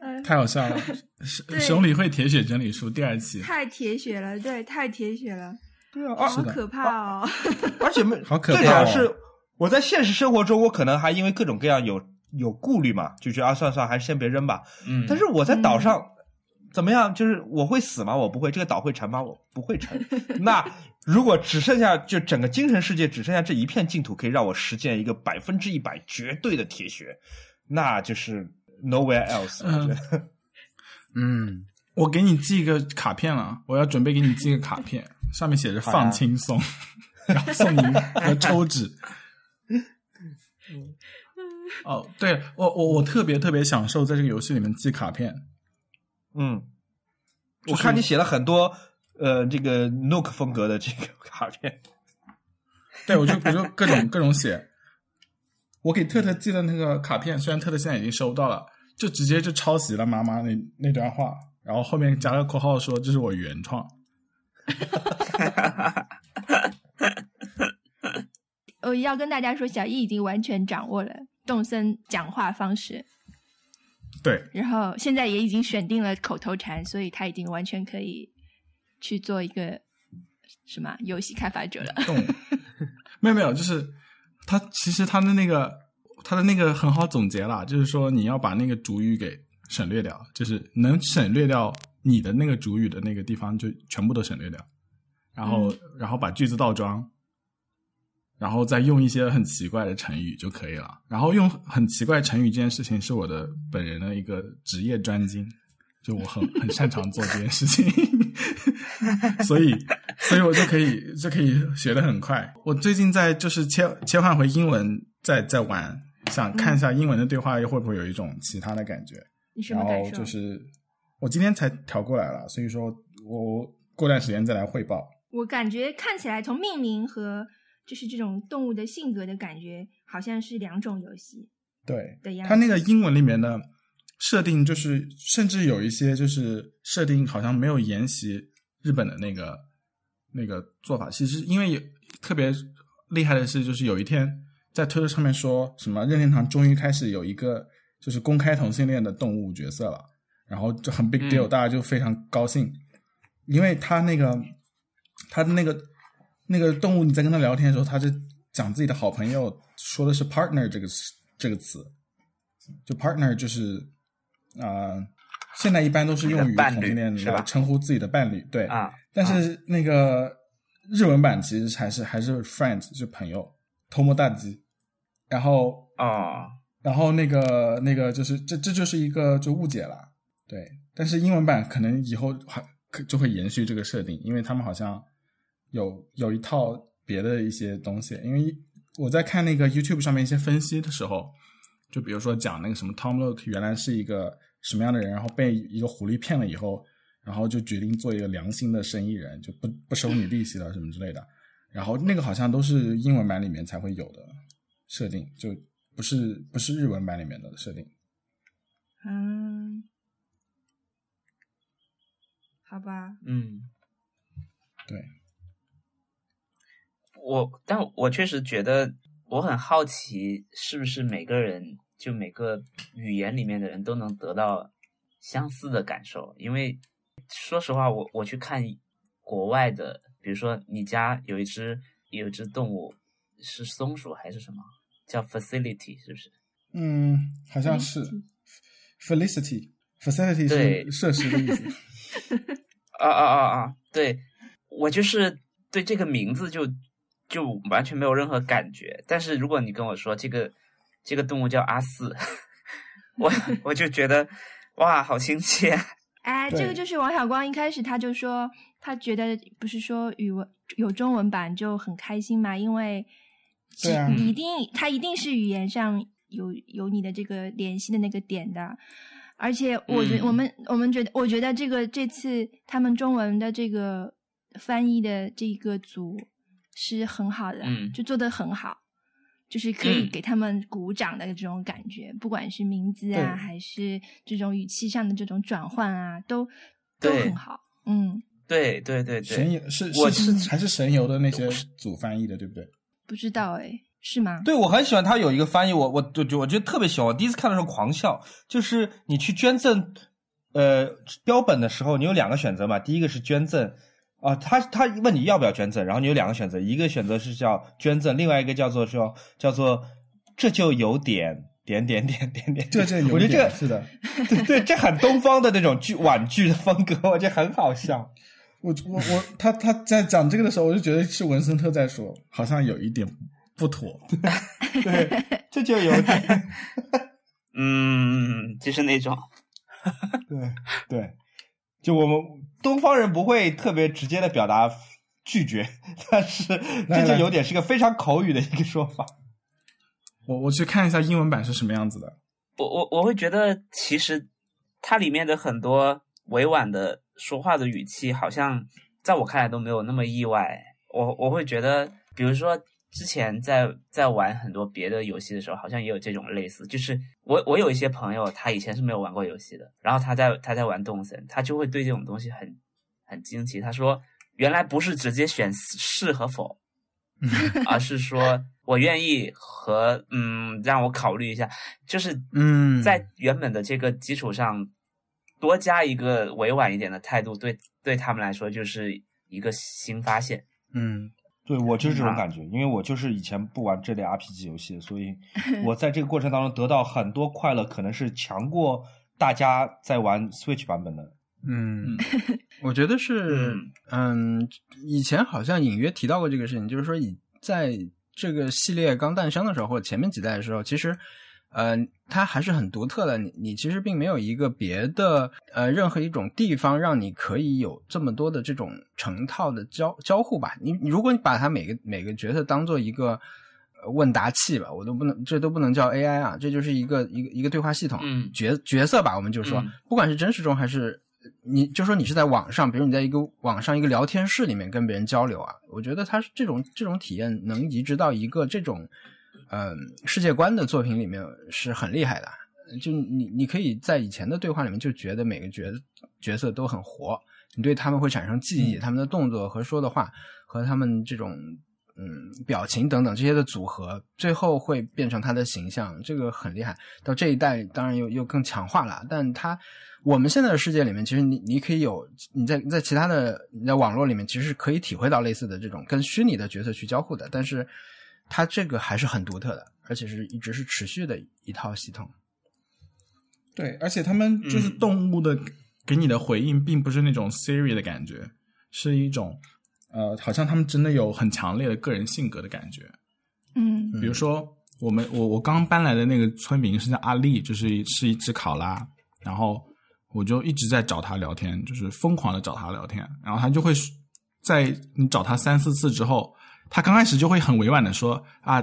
呃，太好笑了。对熊理会铁血整理书第二期，太铁血了，对，太铁血了，对啊，好可怕哦！而且没 好可怕哦最主要是我在现实生活中，我可能还因为各种各样有有顾虑嘛，就觉得啊，算了算了，还是先别扔吧。嗯，但是我在岛上、怎么样？就是我会死吗？我不会。这个岛会沉吗？我不会沉。那如果只剩下就整个精神世界只剩下这一片净土，可以让我实现一个百分之一百绝对的铁血，那就是 nowhere else 嗯。嗯，我给你寄一个卡片了，我要准备给你寄个卡片，上面写着“放轻松”，然后送你一个抽纸。哦，对我我我特别特别享受在这个游戏里面寄卡片，嗯，就是我看你写了很多呃这个 Nook 风格的这个卡片。对我就我就各种各种写。我给特特寄的那个卡片，虽然特特现在已经收到了，就直接就抄袭了妈妈那那段话，然后后面加了括号说这是我原创。我要跟大家说，小易已经完全掌握了动森讲话方式，对，然后现在也已经选定了口头禅，所以他已经完全可以去做一个什么游戏开发者了。动，没有没有，就是他其实他的那个他的那个很好总结了，就是说你要把那个主语给省略掉，就是能省略掉你的那个主语的那个地方就全部都省略掉，然后、然后把句子倒装，然后再用一些很奇怪的成语就可以了。然后用很奇怪成语这件事情是我的本人的一个职业专精，就我很很擅长做这件事情，所以所以我就可以就可以学得很快。我最近在就是切切换回英文在在玩，想看一下英文的对话会不会有一种其他的感觉。你什然么感受？后就是我今天才调过来了，所以说我过段时间再来汇报。我感觉看起来从命名和就是这种动物的性格的感觉，好像是两种游戏对。它那个英文里面的设定，就是甚至有一些就是设定好像没有沿袭日本的那个那个做法。其实因为有特别厉害的是，就是有一天在推特上面说什么任天堂终于开始有一个就是公开同性恋的动物角色了，然后就很 big deal，、嗯。大家就非常高兴，因为他那个他的那个那个动物，你在跟他聊天的时候，他就讲自己的好朋友，说的是 partner 这个词这个词，就 partner 就是啊、呃现在一般都是用于同性恋来称呼自己的伴侣，对啊，但是那个日文版其实还是还是 friend，就是朋友，tomo 大吉，然后啊，然后那个那个就是这这就是一个就误解了，对。但是英文版可能以后还可就会延续这个设定，因为他们好像有有一套别的一些东西。因为我在看那个 YouTube 上面一些分析的时候，就比如说讲那个什么 Tom Look 原来是一个什么样的人，然后被一个狐狸骗了以后，然后就决定做一个良心的生意人，就不不收你利息了什么之类的。然后那个好像都是英文版里面才会有的设定，就不是不是日文版里面的设定。嗯，好吧，嗯，对，我但我确实觉得我很好奇，是不是每个人就每个语言里面的人都能得到相似的感受？因为说实话，我我去看国外的，比如说你家有一只有一只动物是松鼠还是什么，叫 facility 是不是？嗯，好像是 felicity facility 对是设施的意思。啊啊啊啊！对，我就是对这个名字就就完全没有任何感觉。但是如果你跟我说这个这个动物叫阿四，我 我就觉得哇，好亲切啊。哎，这个就是王小光一开始他就说，他觉得不是说语文有中文版就很开心嘛，因为一定他一定是语言上有有你的这个联系的那个点的，而且我觉、嗯。我们我们觉得我觉得这个这次他们中文的这个翻译的这个组是很好的，嗯。就做的很好。就是可以嗯。给他们鼓掌的这种感觉，不管是名字啊，还是这种语气上的这种转换啊，都都很好。嗯，对对对对，神游是我是是还是神游的那些组翻译的，对不对？不知道哎，是吗？对，我很喜欢他有一个翻译，我我我就我觉得特别喜欢。我第一次看的时候狂笑，就是你去捐赠呃标本的时候，你有两个选择嘛，第一个是捐赠。啊，他他问你要不要捐赠，然后你有两个选择，一个选择是叫捐赠，另外一个叫做说叫做这就有点点点点点点，这这有我觉得这个点是的。对对，这很东方的那种剧婉剧的风格，我觉得很好笑。我我我，他他在讲这个的时候，我就觉得是文森特在说，好像有一点不妥。对，这就有点 嗯，就是那种，对对，就我们东方人不会特别直接的表达拒绝，但是这就有点是个非常口语的一个说法。我我去看一下英文版是什么样子的。我我我会觉得，其实它里面的很多委婉的说话的语气，好像在我看来都没有那么意外。我我会觉得，比如说之前在在玩很多别的游戏的时候，好像也有这种类似。就是我我有一些朋友，他以前是没有玩过游戏的，然后他在他在玩动森，他就会对这种东西很很惊奇。他说，原来不是直接选是和否，而是说我愿意和嗯，让我考虑一下，就是嗯在原本的这个基础上多加一个委婉一点的态度，对对他们来说就是一个新发现。嗯对我就是这种啊感觉，因为我就是以前不玩这类 RPG 游戏，所以 我在这个过程当中得到很多快乐，可能是强过大家在玩 Switch 版本的。嗯，我觉得是，嗯，以前好像隐约提到过这个事情，就是说以在这个系列刚诞生的时候，或者前面几代的时候，其实，呃，它还是很独特的。你你其实并没有一个别的呃任何一种地方让你可以有这么多的这种成套的交交互吧。你你如果你把它每个每个角色当做一个呃问答器吧，我都不能，这都不能叫 AI 啊，这就是一个一个一个对话系统，嗯角角色吧，我们就说，嗯不管是真实中还是你就说你是在网上，比如你在一个网上一个聊天室里面跟别人交流啊，我觉得它是这种这种体验能移植到一个这种呃世界观的作品里面是很厉害的。就你你可以在以前的对话里面就觉得每个角角色都很活，你对他们会产生记忆，他们的动作和说的话和他们这种嗯表情等等这些的组合，最后会变成他的形象，这个很厉害。到这一代当然又又更强化了，但他我们现在的世界里面，其实你你可以有你在在其他的你在网络里面，其实是可以体会到类似的这种跟虚拟的角色去交互的，但是它这个还是很独特的，而且是一直是持续的一套系统。对，而且他们就是嗯动物的给你的回应，并不是那种 Siri 的感觉，是一种呃，好像他们真的有很强烈的个人性格的感觉。嗯比如说，我们我我刚搬来的那个村民是叫阿丽，就是一是一只考拉，然后我就一直在找他聊天，就是疯狂的找他聊天，然后他就会在你找他三四次之后，他刚开始就会很委婉的说啊，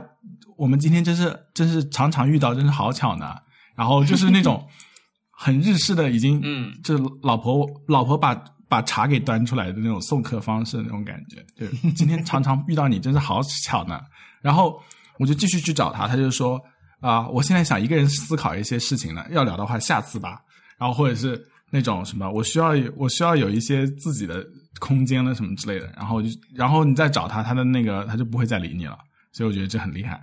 我们今天真是真是常常遇到，真是好巧呢，然后就是那种 很日式的，已经嗯就老婆老婆把。把茶给端出来的那种送客方式，那种感觉，对今天常常遇到你，真是好巧呢。然后我就继续去找他，他就说啊、我现在想一个人思考一些事情呢，要聊的话下次吧。然后或者是那种什么，我需要我需要有一些自己的空间了什么之类的。然后就然后你再找他，他的那个他就不会再理你了。所以我觉得这很厉害。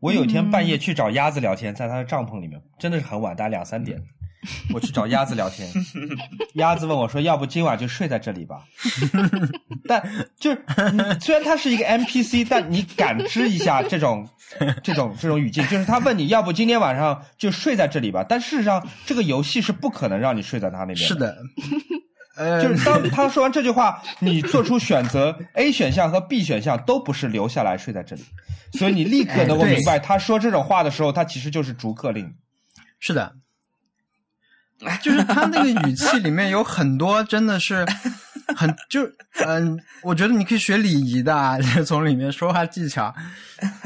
我有一天半夜去找鸭子聊天，在他的帐篷里面，真的是很晚，大概两三点。我去找鸭子聊天，鸭子问我说：“要不今晚就睡在这里吧？” 但就是虽然他是一个 NPC，但你感知一下这种 这种这种语境，就是他问你要不今天晚上就睡在这里吧。但事实上，这个游戏是不可能让你睡在他那边。是，的，呃，就是当他说完这句话，你做出选择，A 选项和 B 选项都不是留下来睡在这里，所以你立刻能够明白，他说这种话的时候，他其实就是逐客令。是的，就是他那个语气里面有很多真的是很就嗯，我觉得你可以学礼仪的啊，就从里面说话技巧。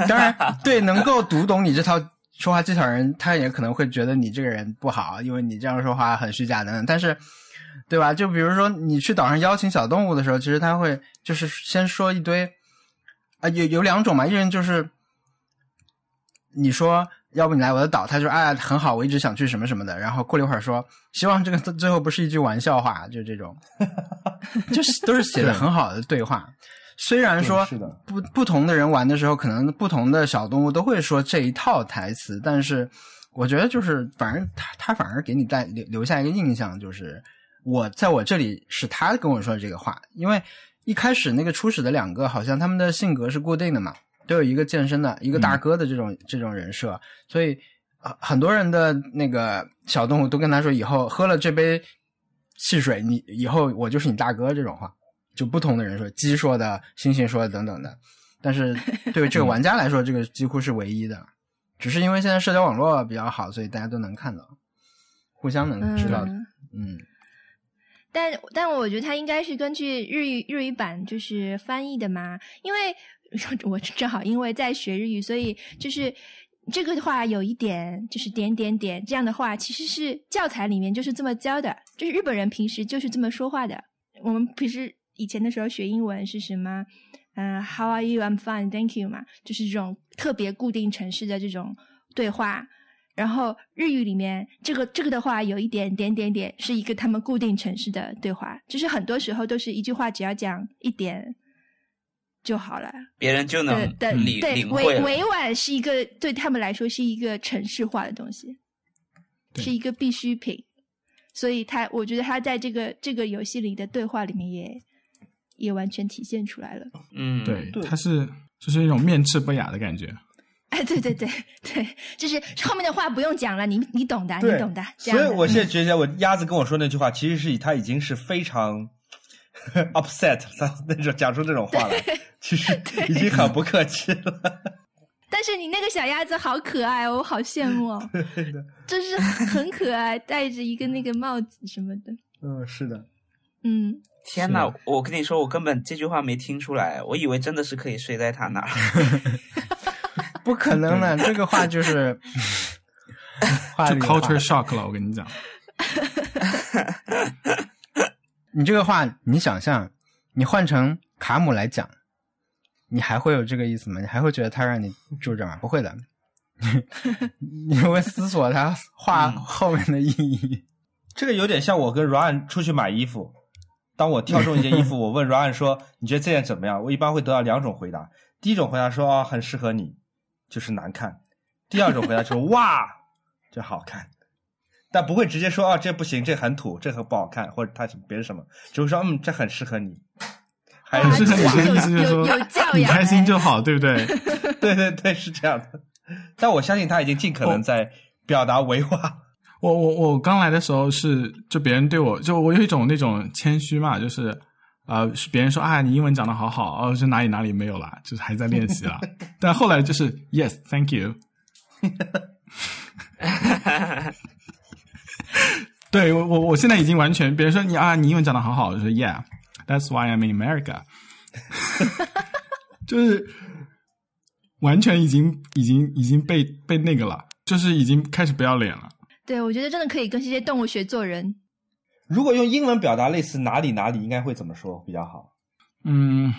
当然，对能够读懂你这套说话技巧的人，他也可能会觉得你这个人不好，因为你这样说话很虚假等等。但是，对吧？就比如说你去岛上邀请小动物的时候，其实他会就是先说一堆。啊，有有两种嘛，一人就是你说要不你来我的岛，他就哎很好，我一直想去什么什么的，然后过了一会儿说希望这个最后不是一句玩笑话，就这种，就是都是写的很好的对话。虽然说不不同的人玩的时候，可能不同的小动物都会说这一套台词，但是我觉得就是反正他他反而给你带留留下一个印象，就是我在我这里是他跟我说的这个话，因为一开始那个初始的两个好像他们的性格是固定的嘛，都有一个健身的一个大哥的这种、这种人设，所以呃很多人的那个小动物都跟他说，以后喝了这杯汽水，你以后我就是你大哥这种话。就不同的人说，鸡说的、猩猩说的等等的，但是 对于这个玩家来说，这个几乎是唯一的。只是因为现在社交网络比较好，所以大家都能看到，互相能知道。嗯嗯但但我觉得它应该是根据日语日语版就是翻译的嘛，因为 我正好因为在学日语，所以就是这个话有一点就是点点点这样的话，其实是教材里面就是这么教的，就是日本人平时就是这么说话的。我们平时以前的时候学英文是什么？嗯、h o w are you? I'm fine, thank you 嘛，就是这种特别固定城市的这种对话。然后日语里面这个这个的话有一点点点点是一个他们固定城市的对话，就是很多时候都是一句话只要讲一点就好了。别人就能对对领对，领会。委委婉是一个对他们来说是一个城市化的东西，是一个必需品，所以他我觉得他在这个这个游戏里的对话里面也也完全体现出来了。嗯，对，对它是就是一种面赤不雅的感觉。哎，对对对对，就是后面的话不用讲了，你你懂的，你懂的。所以我现在觉得，我鸭子跟我说那句话，其实是他已经是非常 upset，他那种讲出这种话来，其实已经很不客气了。但是你那个小鸭子好可爱哦，我好羡慕哦，就是很可爱，戴着一个那个帽子什么的。嗯，是的，嗯，天呐，我跟你说，我根本这句话没听出来，我以为真的是可以睡在他那儿。不可能的，这个话就是话就 culture shock 了，我跟你讲。你这个话，你想象，你换成卡姆来讲，你还会有这个意思吗？你还会觉得他让你住这吗？不会的，你会思索他话后面的意义。这个有点像我跟 Ryan 出去买衣服，当我挑中一件衣服，我问 Ryan 说：“你觉得这件怎么样？”我一般会得到两种回答。第一种回答说：“啊，很适合你，就是难看。”第二种回答说：“哇，这好看。”但不会直接说：“啊，这不行，这很土，这很不好看，或者他什么别人什么，只会说：“嗯，这很适合你。”还是你的意思就是说你开心哎就好，对不对？对对对，是这样的。但我相信他已经尽可能在表达委婉。我我我刚来的时候是，就别人对我就我有一种那种谦虚嘛，就是呃，是别人说啊，你英文讲的好好，哦，是哪里哪里没有啦，就是还在练习啦。但后来就是 yes，thank you。对我我我现在已经完全，别人说你啊，你英文讲的好好，我就说 yeah，that's why I'm in America。就是完全已经已经已经被被那个了，就是已经开始不要脸了。对，我觉得真的可以跟这些动物学做人。如果用英文表达类似哪里哪里，应该会怎么说比较好？嗯，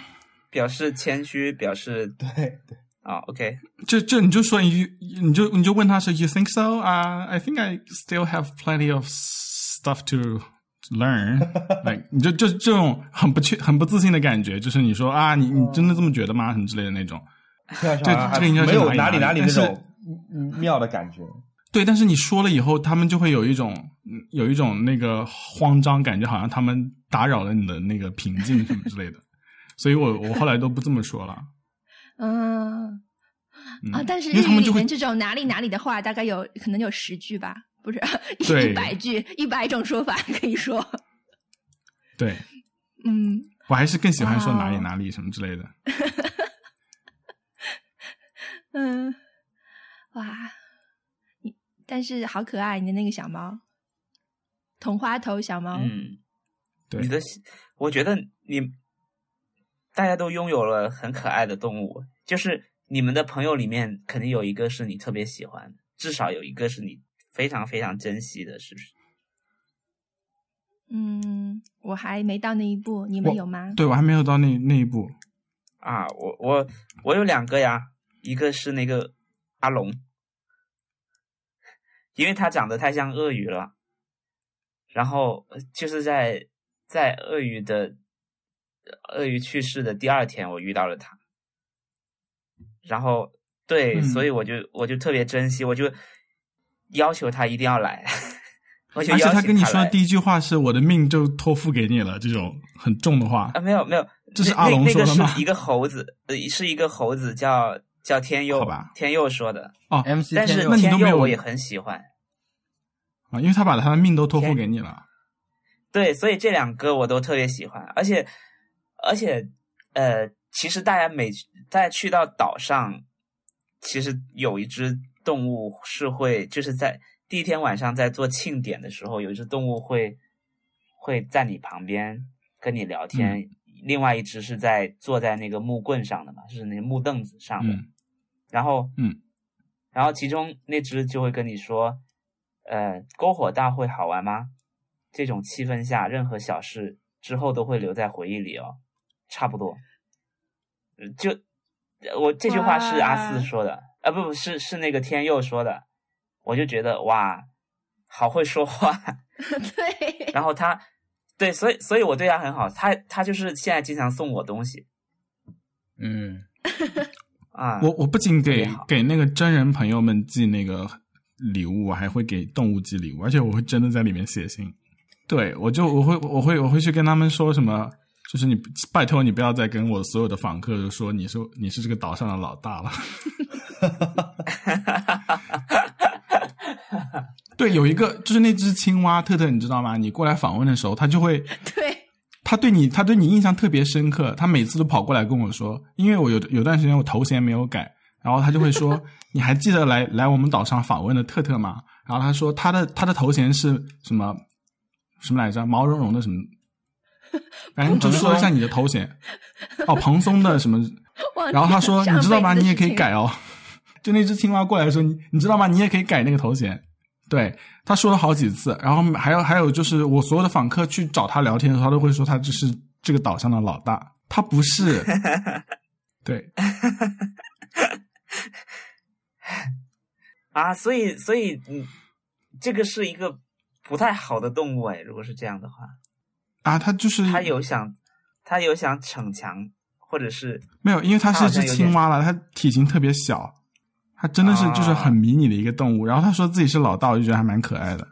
表示谦虚，表示对对，啊，OK，就就你就说你你就你就问他是 You think so 啊、i think I still have plenty of stuff to learn。like 你就就这种很不确很不自信的感觉，就是你说啊，你你真的这么觉得吗？什么之类的那种。这这这个应该是没有哪里哪里那种嗯妙的感觉。对，但是你说了以后，他们就会有一种嗯有一种那个慌张感觉，好像他们打扰了你的那个平静什么之类的。所以我我后来都不这么说了。嗯嗯、啊，但是日语里面这种哪里哪里的话，大概有可能有十句吧，不是对一百句，一百种说法可以说。对嗯，我还是更喜欢说哪里哪里什么之类的。嗯，哇，你但是好可爱，你的那个小猫，同花头小猫，嗯，对你的，我觉得你大家都拥有了很可爱的动物，就是你们的朋友里面肯定有一个是你特别喜欢的，至少有一个是你非常非常珍惜的，是不是？嗯，我还没到那一步，你们有吗？对我还没有到那那一步。啊，我我我有两个呀，一个是那个阿龙，因为他长得太像鳄鱼了，然后呃就是在在鳄鱼的鳄鱼去世的第二天，我遇到了他，然后对，嗯。所以我就我就特别珍惜，我就要求他一定要来，而且他跟你说的第一句话是我的命就托付给你了，这种很重的话。啊，。没有没有，那这是阿龙那那个说的吗？是一个猴子，呃，是一个猴子叫叫天佑好吧，天佑说的。哦 MC 但是天佑。我也很喜欢，啊，因为他把他的命都托付给你了。对，所以这两个我都特别喜欢，而且而且呃，其实大家每大家去到岛上，其实有一只动物是会就是在第一天晚上在做庆典的时候，有一只动物会会在你旁边跟你聊天，另外一只是在坐在那个木棍上的嘛，就是那个木凳子上的，嗯然后嗯，然后其中那只就会跟你说，呃，篝火大会好玩吗？这种气氛下，任何小事之后都会留在回忆里哦，差不多。呃就呃我这句话是阿四说的，啊，不不是是那个天佑说的，我就觉得哇，好会说话。对，然后他，对，所以所以我对他很好，他他就是现在经常送我东西嗯，啊。我我不仅给给那个真人朋友们寄那个礼物，我还会给动物寄礼物，而且我会真的在里面写信。对，我就我会我会我会去跟他们说什么，就是你拜托你不要再跟我所有的访客说你是你是这个岛上的老大了。对，有一个就是那只青蛙特特，你知道吗？你过来访问的时候，它就会 对，他对你，他对你印象特别深刻。他每次都跑过来跟我说，因为我有有段时间我头衔没有改，然后他就会说：“ 你还记得来来我们岛上访问的特特吗？”然后他说他的他的头衔是什么什么来着？毛茸茸的什么？反正就说一下你的头衔。哦，蓬松的什么？然后他说：“你知道吗？你也可以改哦。”就那只青蛙过来说：“你你知道吗？你也可以改那个头衔。”对，他说了好几次。然后还有还有就是，我所有的访客去找他聊天的时候，他都会说他就是这个岛上的老大。他不是。对，啊，所以所以嗯，这个是一个不太好的动物哎，如果是这样的话，啊，他就是他有想他有想逞强，或者是没有，因为他是一只青蛙了，它体型特别小，它真的是就是很啊迷你的一个动物。然后他说自己是老大，我就觉得还蛮可爱的。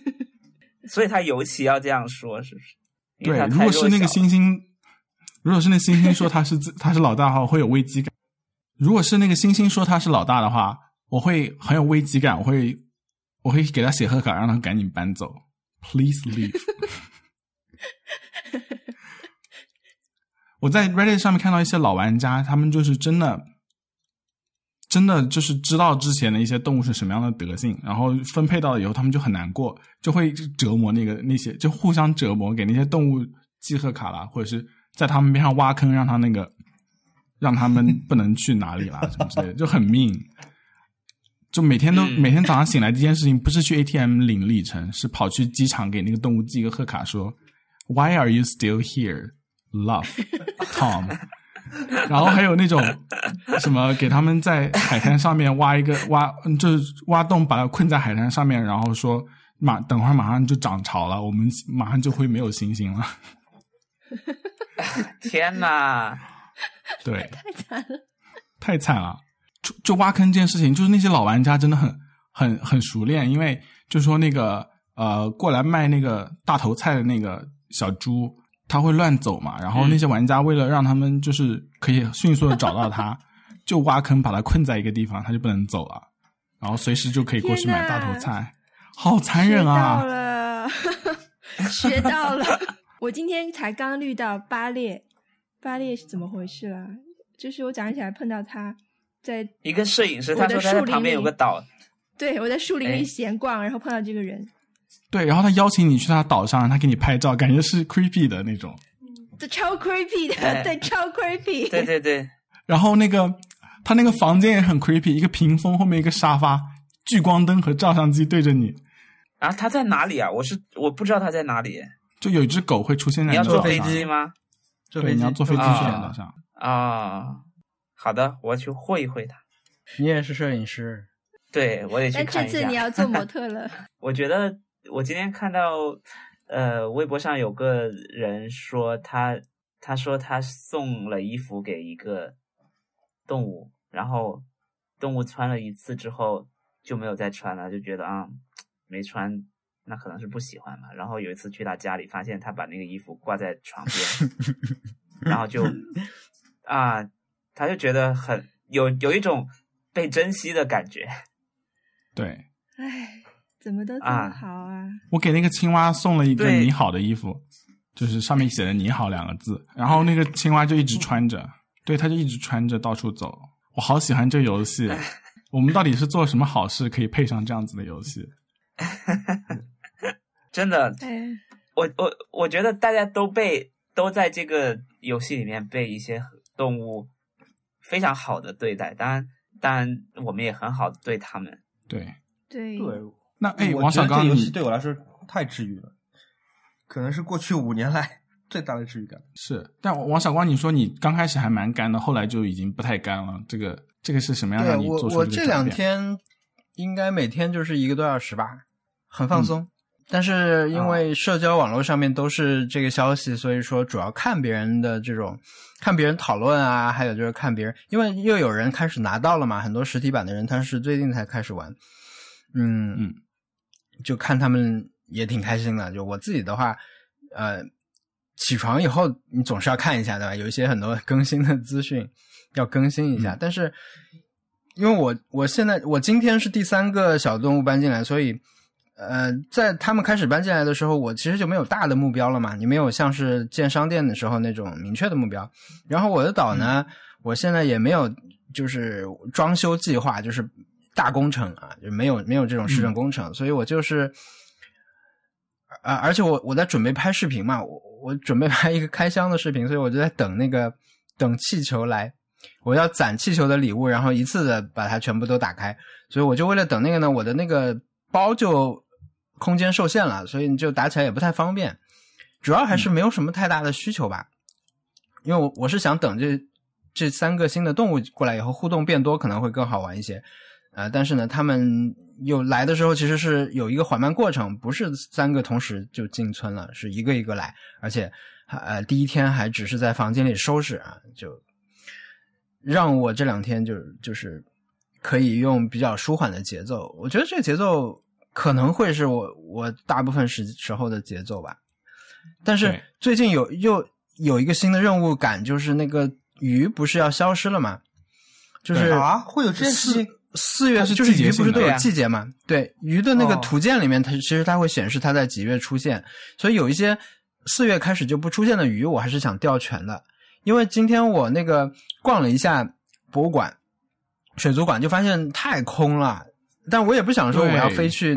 所以他尤其要这样说，是不是？对，如果是那个弱小了猩猩，如果是那星星说他是自 他是老大的话，我会有危机感。如果是那个星星说他是老大的话，我会很有危机感，我会我会给他写贺卡，让他赶紧搬走，Please leave。我在 Reddit 上面看到一些老玩家，他们就是真的，真的就是知道之前的一些动物是什么样的德性，然后分配到了以后，他们就很难过，就会折磨那个那些，就互相折磨，给那些动物寄贺卡啦，或者是在他们边上挖坑，让他那个让他们不能去哪里啦，什么之类的，就很命。就每天都、嗯每天早上醒来第一件事情，不是去 ATM 领里程，是跑去机场给那个动物寄一个贺卡，说 Why are you still here, love, Tom？然后还有那种什么给他们在海滩上面挖一个挖，嗯就是挖洞把它困在海滩上面，然后说马等会儿马上就涨潮了，我们马上就会没有星星了。天哪！对，太惨了。太惨了。就就挖坑这件事情，就是那些老玩家真的很很很熟练，因为就说那个呃过来卖那个大头菜的那个小猪，他会乱走嘛，然后那些玩家为了让他们就是可以迅速的找到他，就挖坑把他困在一个地方，他就不能走了，然后随时就可以过去买大头菜，好残忍学到啊！了，学到了。我今天才刚遇到巴列，巴列是怎么回事啦？就是我早上起来碰到他在，一个摄影师，他说他在树林旁边有个岛，对我在树林哎。里闲逛，然后碰到这个人，对，然后他邀请你去他岛上，让他给你拍照，感觉是 creepy 的那种。这超 creepy 的，哎对，超 creepy。对对对，然后那个他那个房间也很 creepy，一个屏风后面一个沙发，聚光灯和照相机对着你，啊，他在哪里啊？我是我不知道他在哪里，就有一只狗会出现在你要坐飞的岛上机吗？对，坐飞机你要坐飞机啊去岛上。啊，好的，我去会一会他。你也是摄影师，对我得去但看一下。这次你要做模特了，我觉得我今天看到，呃，微博上有个人说他，他说他送了衣服给一个动物，然后动物穿了一次之后就没有再穿了，就觉得啊，没穿，那可能是不喜欢嘛。然后有一次去他家里，发现他把那个衣服挂在床边，然后就啊，他就觉得很有有一种被珍惜的感觉。对唉，怎么都这啊么好啊？我给那个青蛙送了一个你好的衣服，就是上面写的你好两个字，然后那个青蛙就一直穿着，对，它就一直穿着到处走。我好喜欢这游戏，我们到底是做什么好事可以配上这样子的游戏？真的，哎，我我我觉得大家都被都在这个游戏里面被一些动物非常好的对待，当然当然我们也很好的对他们。对，对对，那哎，王小刚，这游戏对我来说太治愈了，可能是过去五年来 最大的治愈感。是，但王小光，你说你刚开始还蛮干的，后来就已经不太干了，这个这个是什么样对让你做出我我这？两天应该每天就是一个多小时吧，很放松。但是因为社交网络上面都是这个消息，所以说主要看别人的这种，看别人讨论啊，还有就是看别人，因为又有人开始拿到了嘛，很多实体版的人他是最近才开始玩，嗯嗯，就看他们也挺开心的。就我自己的话，呃，起床以后你总是要看一下，对吧？有一些很多更新的资讯要更新一下，嗯但是因为我我现在我今天是第三个小动物搬进来，所以呃，在他们开始搬进来的时候，我其实就没有大的目标了嘛，你没有像是建商店的时候那种明确的目标。然后我的岛呢，我现在也没有就是装修计划，就是大工程啊，就没有没有这种市政工程，所以我就是。啊，而且我我在准备拍视频嘛，我我准备拍一个开箱的视频，所以我就在等那个等气球来，我要攒气球的礼物，然后一次的把它全部都打开，所以我就为了等那个呢，我的那个包就空间受限了，所以你就打起来也不太方便，主要还是没有什么太大的需求吧，因为我我是想等这这三个新的动物过来以后，互动变多可能会更好玩一些，呃，但是呢，他们有来的时候其实是有一个缓慢过程，不是三个同时就进村了，是一个一个来，而且呃第一天还只是在房间里收拾啊，就让我这两天就就是可以用比较舒缓的节奏，我觉得这个节奏可能会是我我大部分时时候的节奏吧。但是最近有又有一个新的任务感，就是那个鱼不是要消失了吗？就是啊会有这件事情四月是就是鱼不是都有季节嘛？对，鱼的那个哦图鉴里面，它其实它会显示它在几月出现，所以有一些四月开始就不出现的鱼，我还是想钓全的。因为今天我那个逛了一下博物馆、水族馆，就发现太空了。但我也不想说我要飞去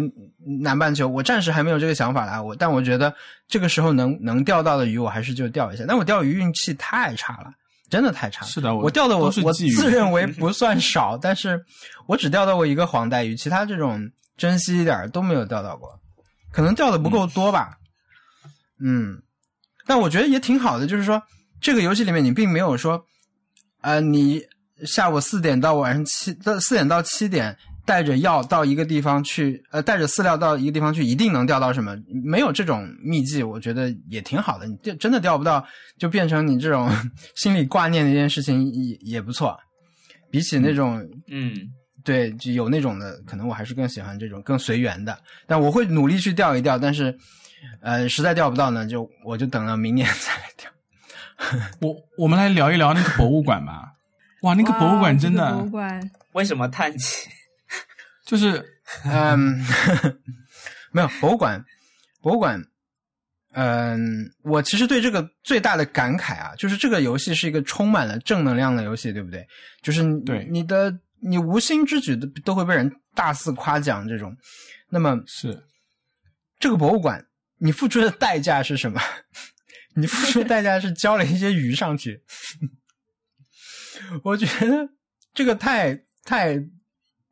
南半球，我暂时还没有这个想法啦。我但我觉得这个时候能能钓到的鱼，我还是就钓一下。但我钓鱼运气太差了，真的太差了。是的，我钓的我我自认为 不算少，但是我只钓到过一个黄带鱼，其他这种珍惜一点都没有钓到过，可能钓的不够多吧。嗯，但我觉得也挺好的，就是说这个游戏里面你并没有说，呃，你下午四点到晚上七到四点到七点带着药到一个地方去，呃，带着饲料到一个地方去，一定能钓到什么？没有这种秘籍，我觉得也挺好的。你钓真的钓不到，就变成你这种心里挂念的一件事情也也不错。比起那种嗯，对，就有那种的，可能我还是更喜欢这种更随缘的。但我会努力去钓一钓，但是，呃，实在钓不到呢，就我就等到明年再来钓。我我们来聊一聊那个博物馆吧。哇，那个博物馆真的这个博物馆为什么叹气？就是嗯，没有博物馆，博物馆。嗯，我其实对这个最大的感慨啊，就是这个游戏是一个充满了正能量的游戏，对不对？就是对你的你无心之举都都会被人大肆夸奖这种。那么是这个博物馆，你付出的代价是什么？你付出的代价是交了一些鱼上去。我觉得这个太太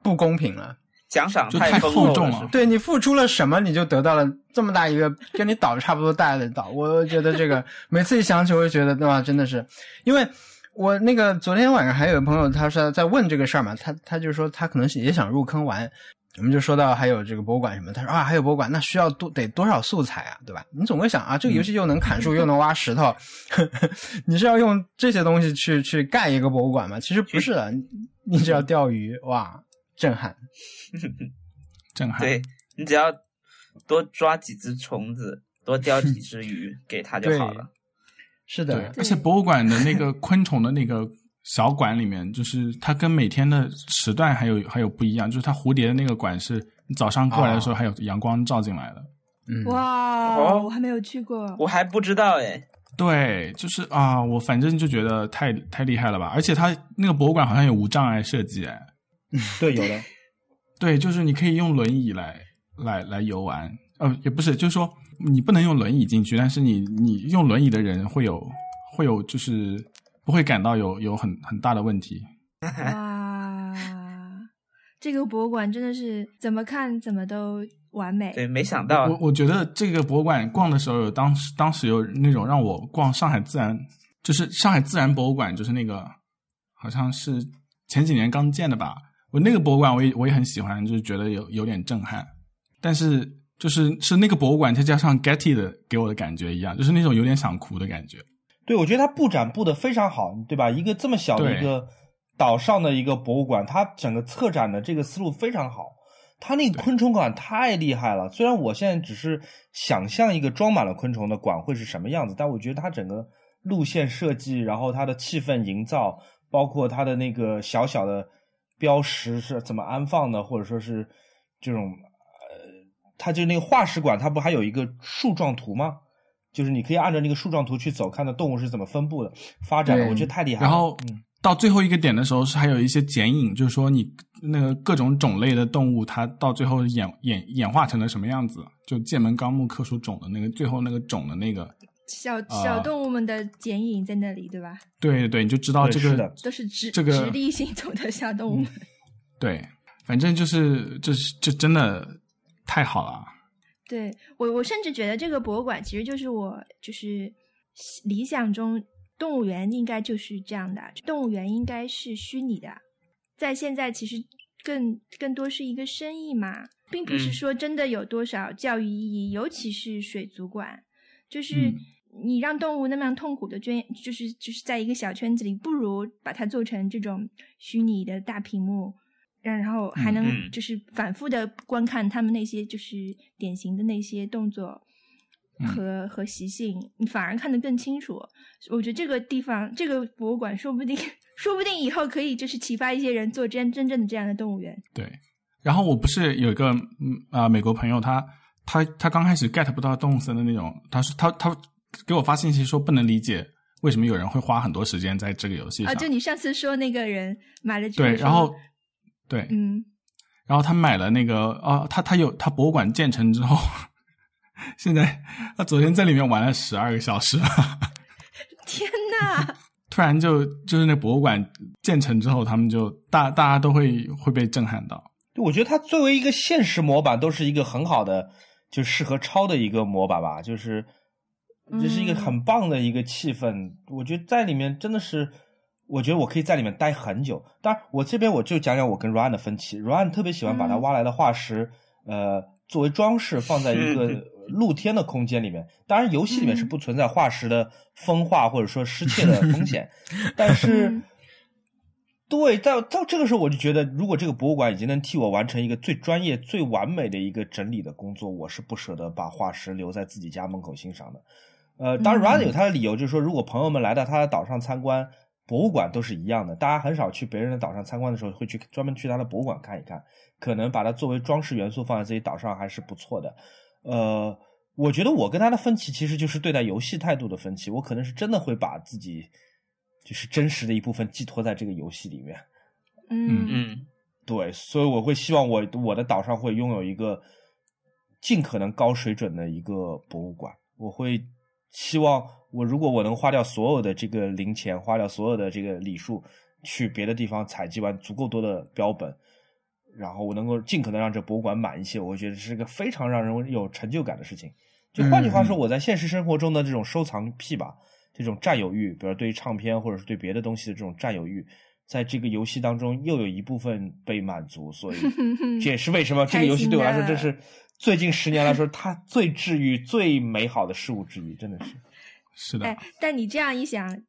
不公平了。奖赏就太丰厚了，重了对你付出了什么，你就得到了这么大一个 跟你岛差不多大的岛。我觉得这个 每次一想起，我就觉得对吧，真的是，因为我那个昨天晚上还有个朋友，他说在问这个事儿嘛，他他就说他可能是也想入坑玩。我们就说到还有这个博物馆什么，他说啊还有博物馆，那需要多得多少素材啊，对吧？你总会想啊，这个游戏又能砍树又能挖石头，你是要用这些东西去去盖一个博物馆吗？其实不是的，你你只要钓鱼，哇，震撼！震撼。对你只要多抓几只虫子，多钓几只鱼 给他就好了。是的，，而且博物馆的那个昆虫的那个小馆里面，就是它跟每天的时段还有还有不一样，就是它蝴蝶的那个馆是你早上过来的时候还有阳光照进来的。嗯，哇，哦我还没有去过。我还不知道哎，对，就是啊，我反正就觉得太太厉害了吧！而且它那个博物馆好像有无障碍设计，哎，对，有的。对，就是你可以用轮椅来来来游玩，呃，也不是，就是说你不能用轮椅进去，但是你你用轮椅的人会有会有就是不会感到有有很很大的问题。哇，这个博物馆真的是怎么看怎么都完美。对，没想到我我觉得这个博物馆逛的时候，有当时当时有那种让我逛上海自然，就是上海自然博物馆，就是那个好像是前几年刚建的吧。我那个博物馆我也我也很喜欢，就是觉得有有点震撼，但是就是是那个博物馆再加上 Getty 的给我的感觉一样，就是那种有点想哭的感觉。对，我觉得它布展布的非常好，对吧？一个这么小的一个岛上的一个博物馆，它整个策展的这个思路非常好。它那个昆虫馆太厉害了，虽然我现在只是想象一个装满了昆虫的馆会是什么样子，但我觉得它整个路线设计，然后它的气氛营造，包括它的那个小小的标识是怎么安放的，或者说是这种呃，它就那个化石馆，它不还有一个树状图吗？就是你可以按照那个树状图去走，看到动物是怎么分布的、发展的，我觉得太厉害了。然后嗯，到最后一个点的时候，是还有一些剪影，就是说你那个各种种类的动物，它到最后演演演化成了什么样子？就剑门纲目科属种的那个最后那个种的那个，小小啊动物们的剪影在那里，对吧？对对对，你就知道这个是都是直这个直立行走的小动物们。对，反正就是这是这真的太好了。对我，我甚至觉得这个博物馆其实就是我就是理想中动物园应该就是这样的，动物园应该是虚拟的，在现在其实更更多是一个生意嘛，并不是嗯说真的有多少教育意义，尤其是水族馆，就是嗯你让动物那么样痛苦的圈，就是就是在一个小圈子里，不如把它做成这种虚拟的大屏幕。然然后还能嗯就是反复的观看他们那些就是典型的那些动作嗯和、和习性，你反而看得更清楚。我觉得这个地方这个博物馆说不定说不定以后可以就是启发一些人做真真正的这样的动物园。对，然后我不是有一个嗯啊、美国朋友，他他他刚开始 get 不到动物森的那种，他说他他给我发信息说不能理解为什么有人会花很多时间在这个游戏上。啊，就你上次说那个人买了对，然后对，嗯，然后他买了那个啊，他他有他博物馆建成之后，现在他昨天在里面玩了十二个小时，天呐，突然就就是那博物馆建成之后，他们就大大家都会会被震撼到。对我觉得它作为一个现实模板，都是一个很好的，就适合抄的一个模板吧。就是这是一个嗯很棒的一个气氛，我觉得在里面真的是，我觉得我可以在里面待很久。当然，我这边我就讲讲我跟 Ryan 的分歧。Ryan 特别喜欢把他嗯挖来的化石，呃，作为装饰放在一个 露天的空间里面。当然，游戏里面是不存在化石的风化或者说失窃的风险，但是。嗯 对，到到这个时候，我就觉得，如果这个博物馆已经能替我完成一个最专业、最完美的一个整理的工作，我是不舍得把化石留在自己家门口欣赏的。呃，当然有他的理由，就是说，如果朋友们来到他的岛上参观，博物馆都是一样的，大家很少去别人的岛上参观的时候，会去专门去他的博物馆看一看，可能把它作为装饰元素放在自己岛上还是不错的。呃，我觉得我跟他的分歧其实就是对待游戏态度的分歧，我可能是真的会把自己就是真实的一部分寄托在这个游戏里面。嗯嗯对，所以我会希望我我的岛上会拥有一个尽可能高水准的一个博物馆。我会希望我如果我能花掉所有的这个零钱，花掉所有的这个礼数，去别的地方采集完足够多的标本，然后我能够尽可能让这博物馆满一些，我觉得是个非常让人有成就感的事情。就换句话说，嗯我在现实生活中的这种收藏癖吧，这种占有欲，比如对于唱片或者是对别的东西的这种占有欲，在这个游戏当中又有一部分被满足，所以这也是为什么这个游戏对我来说，这是最近十年来说它最治愈、最美好的事物之一，真的是。是的哎，，但你这样一想，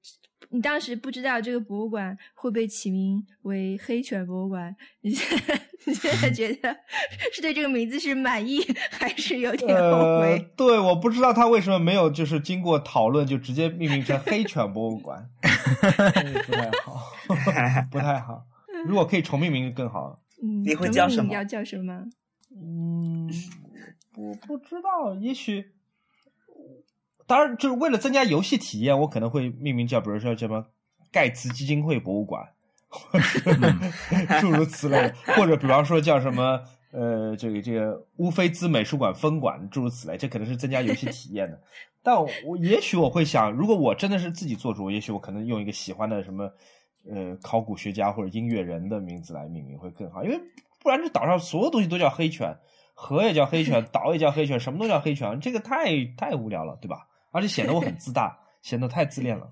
你当时不知道这个博物馆会被起名为黑犬博物馆，你现在你现在觉得是对这个名字是满意还是有点后呃悔？，对，我不知道他为什么没有就是经过讨论就直接命名成黑犬博物馆，嗯不太好，不太好。如果可以重命名更好。嗯，你会叫什么文名要叫什么？嗯，我不知道，也许，当然就是为了增加游戏体验，我可能会命名叫，比如说什么盖茨基金会博物馆，诸如此类的，或者比方说叫什么呃，这个这个乌菲兹美术馆分馆，诸如此类，这可能是增加游戏体验的。但我也许我会想，如果我真的是自己做主，也许我可能用一个喜欢的什么呃考古学家或者音乐人的名字来命名会更好，因为不然这岛上所有东西都叫黑犬，河也叫黑犬，岛也叫黑犬，什么都叫黑犬，这个太太无聊了，对吧？而且显得我很自大，显得太自恋了。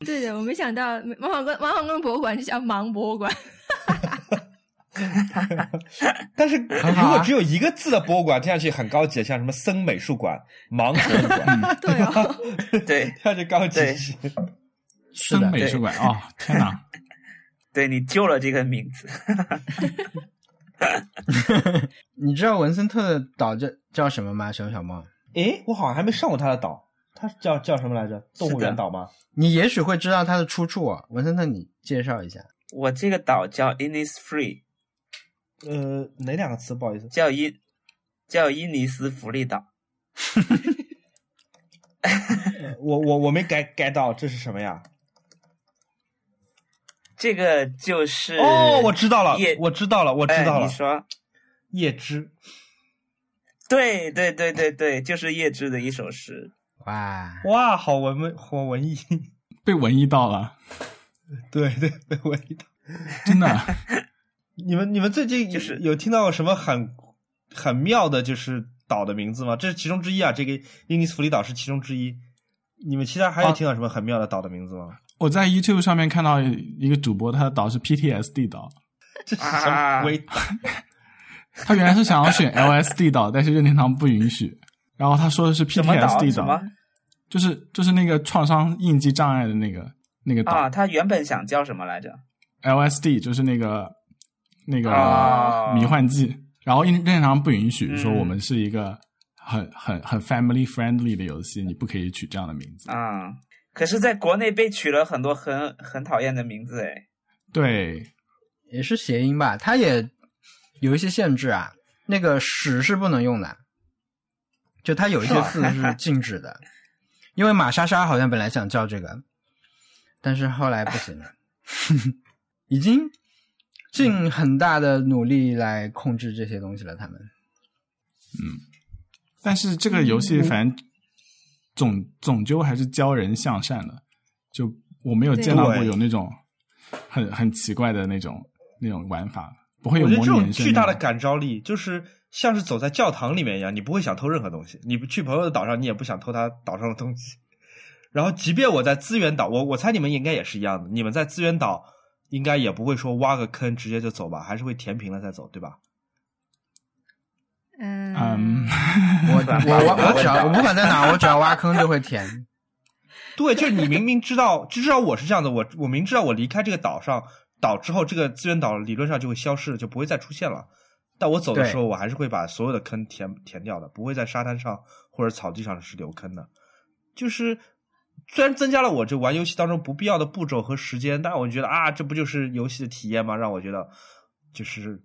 对的，我没想到王小光王小光博物馆是叫盲博物馆。但是很好啊如果只有一个字的博物馆，听上去很高级，像什么森美术馆、盲 博物馆，对哦，对听上去高级一些。森美术馆哦，天哪！对，你救了这个名字。你知道文森特的岛叫叫什么吗？小小梦，诶，我好像还没上过他的岛，他叫叫什么来着？动物园岛吗？你也许会知道它的出处啊。文森特，你介绍一下。我这个岛叫 Innisfree，呃，哪两个词？不好意思。叫伊叫伊尼斯福利岛。我我我没 get get 到这是什么呀？这个就是哦，我知道了叶，我知道了，我知道了哎你。说，叶芝，对对对对对，就是叶芝的一首诗。哇，哇，好文文，好文艺。被文艺到了，对对，被文艺到。真的。你们你们最近就是有听到什么很很妙的，就是岛的名字吗？这是其中之一啊，这个英尼斯福里岛是其中之一。你们其他还有啊听到什么很妙的岛的名字吗？我在 YouTube 上面看到一个主播，他的岛是 PTSD 岛，这是什么鬼岛？他原来是想要选 LSD 岛，但是任天堂不允许。然后他说的是？PTSD 岛，什么就是就是那个创伤应激障碍的那个那个岛、啊？他原本想叫什么来着？LSD，就是那个那个哦迷幻剂。然后任任天堂不允许，嗯说我们是一个很很很 family friendly 的游戏，你不可以取这样的名字。啊，可是在国内被取了很多很很讨厌的名字哎。对，也是谐音吧？它也有一些限制啊。那个“屎”是不能用的，就它有一些字是禁止的。因为马莎莎好像本来想叫这个，但是后来不行了，已经尽很大的努力来控制这些东西了。他们嗯但是这个游戏反正总总究还是教人向善的，就我没有见到过有那种很很奇怪的那种那种玩法，不会有我觉得这种模拟人生巨大的感召力，就是像是走在教堂里面一样，你不会想偷任何东西。你不去朋友的岛上，你也不想偷他岛上的东西。然后，即便我在资源岛，我我猜你们应该也是一样的。你们在资源岛应该也不会说挖个坑直接就走吧，还是会填平了再走，对吧？嗯嗯，我 我我我只要我不管在哪，我只要挖坑就会填。对，就是你明明知道，至少我是这样的，我我明知道我离开这个岛上岛之后，这个资源岛理论上就会消失，就不会再出现了。但我走的时候，我还是会把所有的坑填填掉的，不会在沙滩上或者草地上是留坑的。就是虽然增加了我这玩游戏当中不必要的步骤和时间，但我觉得啊，这不就是游戏的体验吗？让我觉得就是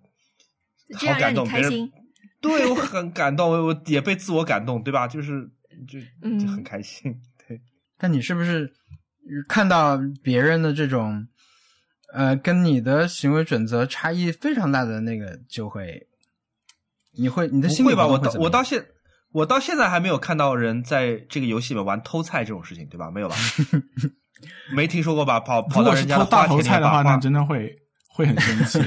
好感动，别人开心。对我 很感动，我我也被自我感动，对吧？就是就嗯就很开心，对。但你是不是看到别人的这种，呃，跟你的行为准则差异非常大的那个，就会，你会你的心会吧？我到我到现我到现在还没有看到人在这个游戏里面玩偷菜这种事情，对吧？没有吧？没听说过吧？跑跑到人家的花田里头菜的话，那真的会会很生气。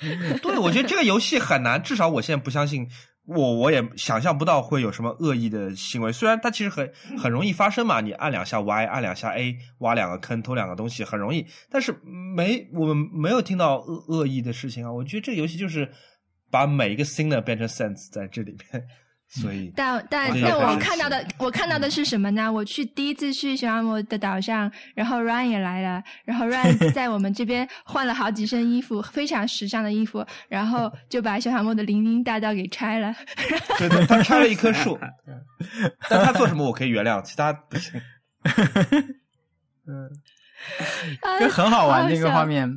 对，我觉得这个游戏很难，至少我现在不相信，我我也想象不到会有什么恶意的行为。虽然它其实很很容易发生嘛，你按两下 Y，按两下 A，挖两个坑，偷两个东西，很容易。但是没我们没有听到恶恶意的事情啊。我觉得这个游戏就是把每一个新的变成 sense 在这里面，所以但但我觉但我看到的，我看到的是什么呢？我去第一次去小恶魔的岛上，然后 Ryan 也来了，然后 Ryan 在我们这边换了好几身衣服，非常时尚的衣服，然后就把小小魔的林荫大道给拆了。对对，他拆了一棵树，但他做什么我可以原谅，其他不行。嗯，就很好玩这个画面。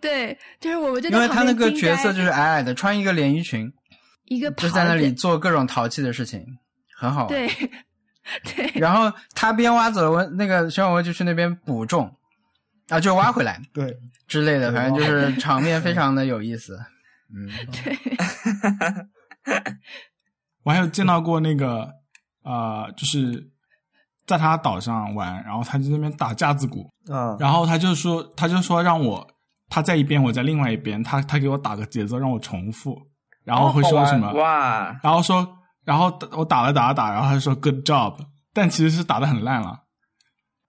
对，就是我就因为他那个角色就是矮矮的，穿一个连衣裙，一个就在那里做各种淘气的事情，很好玩。对对，然后他边挖走了我那个小小就去那边补种，啊，就挖回来 对，之类的，反正就是场面非常的有意思。嗯，对 我还有见到过那个呃，就是在他岛上玩，然后他就在那边打架子鼓，啊，然后他就说他就说让我他在一边，我在另外一边，他他给我打个节奏让我重复，然后会说什么，哇，然后说然后我打了打了打，然后他就说 good job，但其实是打的很烂了。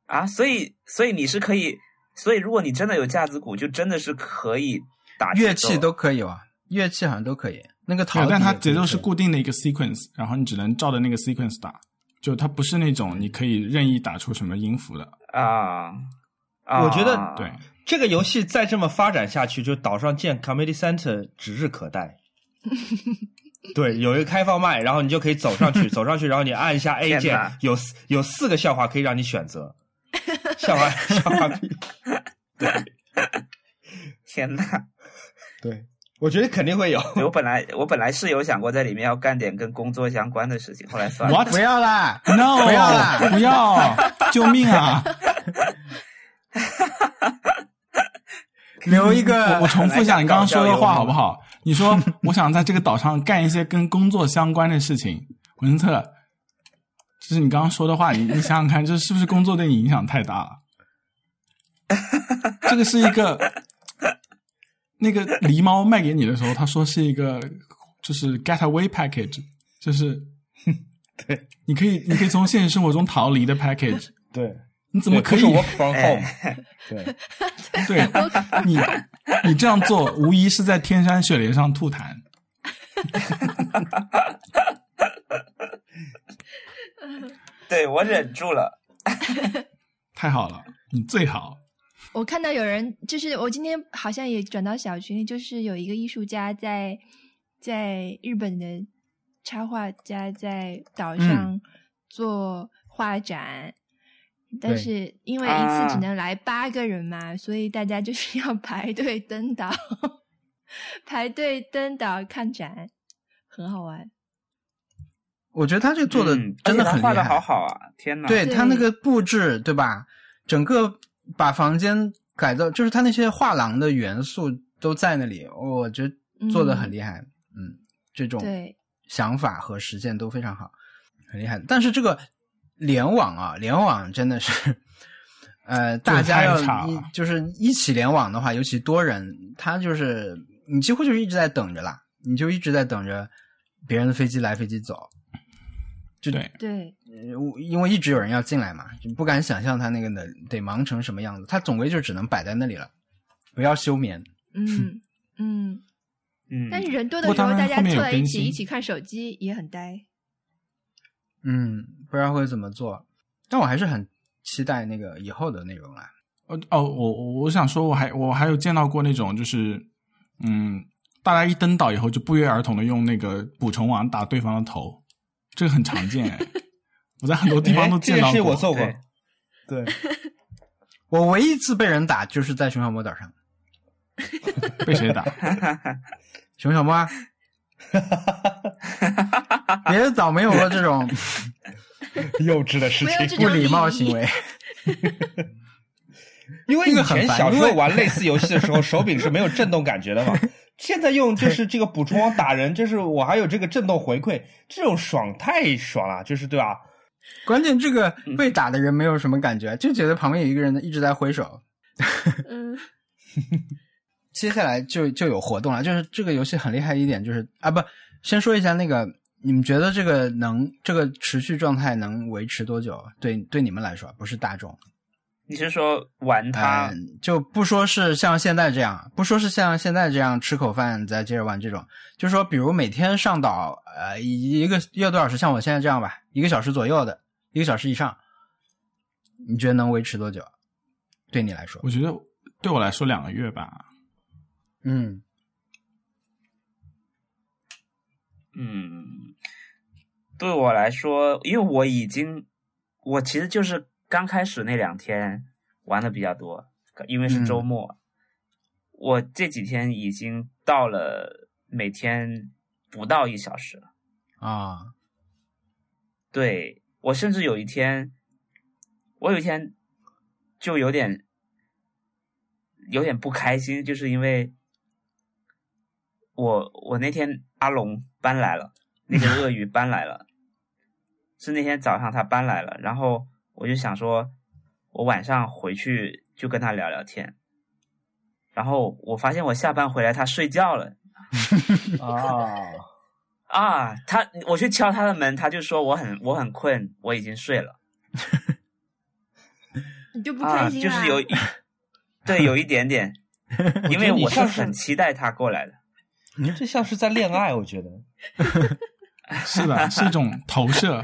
啊，所以所以你是可以，所以如果你真的有架子鼓，就真的是可以打乐器都可以哇，乐器好像都可以。那个陶但它节奏是固定的一个 sequence，然后你只能照着那个 sequence 打，就它不是那种你可以任意打出什么音符的。啊。啊我觉得对，这个游戏再这么发展下去，就岛上建 comedy center 指日可待。对，有一个开放麦，然后你就可以走上去，走上去，然后你按一下 A 键，有四有四个笑话可以让你选择，笑话笑话对。天呐，对，我觉得肯定会有。我本来我本来是有想过在里面要干点跟工作相关的事情，后来算了。不要啦，No，不要啦不要，救命啊！留一个我我重复一下你刚刚说的话好不好？好？你说我想在这个岛上干一些跟工作相关的事情，文特，就是你刚刚说的话，你你想想看，这是不是工作对你影响太大了？这个是一个那个狸猫卖给你的时候，他说是一个就是 getaway package，就是对你可以你可以从现实生活中逃离的 package，对，你怎么可以对不是 work from home？哎 对，对你你这样做无疑是在天山雪莲上吐痰。对我忍住了。太好了，你最好。我看到有人，就是我今天好像也转到小群里，就是有一个艺术家在在日本的插画家在岛上做画展，但是因为一次只能来八个人嘛，所以大家就是要 排队登岛，排队登岛看展，很好玩。我觉得他这做的嗯真的而且他画的很厉害，好好啊！天哪，对对他那个布置，对吧？整个把房间改造，就是他那些画廊的元素都在那里，我觉得做的很厉害。嗯这种对，想法和实践都非常好，很厉害。但是这个联网啊，联网真的是，呃，大家要一就是一起联网的话，尤其多人，他就是你几乎就是一直在等着啦，你就一直在等着别人的飞机来飞机走。就对，对，呃我因为一直有人要进来嘛，就不敢想象他那个得得忙成什么样子。他总归就只能摆在那里了，不要休眠。嗯嗯。嗯，但是人多的时候，大家他们后面有凑在一起一起看手机也很呆。嗯，不知道会怎么做，但我还是很期待那个以后的内容啦。哦哦，我我我想说，我还我还有见到过那种，就是嗯，大家一登岛以后就不约而同的用那个捕虫网打对方的头，这个很常见哎，我在很多地方都见到过。事我做过对。对，我唯一一次被人打就是在熊小莫岛上，被谁打？熊小莫啊，别的岛没有过这种 幼稚的事情。不礼貌行为。因为以前小时候烦因为玩类似游戏的时候，手柄是没有震动感觉的嘛。现在用就是这个补充网打人，就是我还有这个震动回馈，这种爽太爽了，就是对吧？关键这个被打的人没有什么感觉，就觉得旁边有一个人一直在挥手。嗯，接下来就就有活动了。就是这个游戏很厉害一点，就是啊不，先说一下那个，你们觉得这个能这个持续状态能维持多久？对对你们来说，不是大众。你是说玩它？嗯，就不说是像现在这样，不说是像现在这样吃口饭再接着玩这种，就是说，比如每天上岛，呃，一个一个多少时，像我现在这样吧，一个小时左右的，一个小时以上，你觉得能维持多久？对你来说？我觉得对我来说两个月吧。嗯嗯，对我来说，因为我已经，我其实就是刚开始那两天玩的比较多，因为是周末。我这几天已经到了每天不到一小时了。啊，对我甚至有一天，我有一天就有点有点不开心，就是因为我我那天阿龙搬来了，那个鳄鱼搬来了，是那天早上他搬来了，然后我就想说，我晚上回去就跟他聊聊天，然后我发现我下班回来他睡觉了。啊，啊，他我去敲他的门，他就说我很我很困，我已经睡了。你就不啊，开心就是有，对，有一点点，因为我是很期待他过来的。这像是在恋爱，我觉得。是的，是一种投射。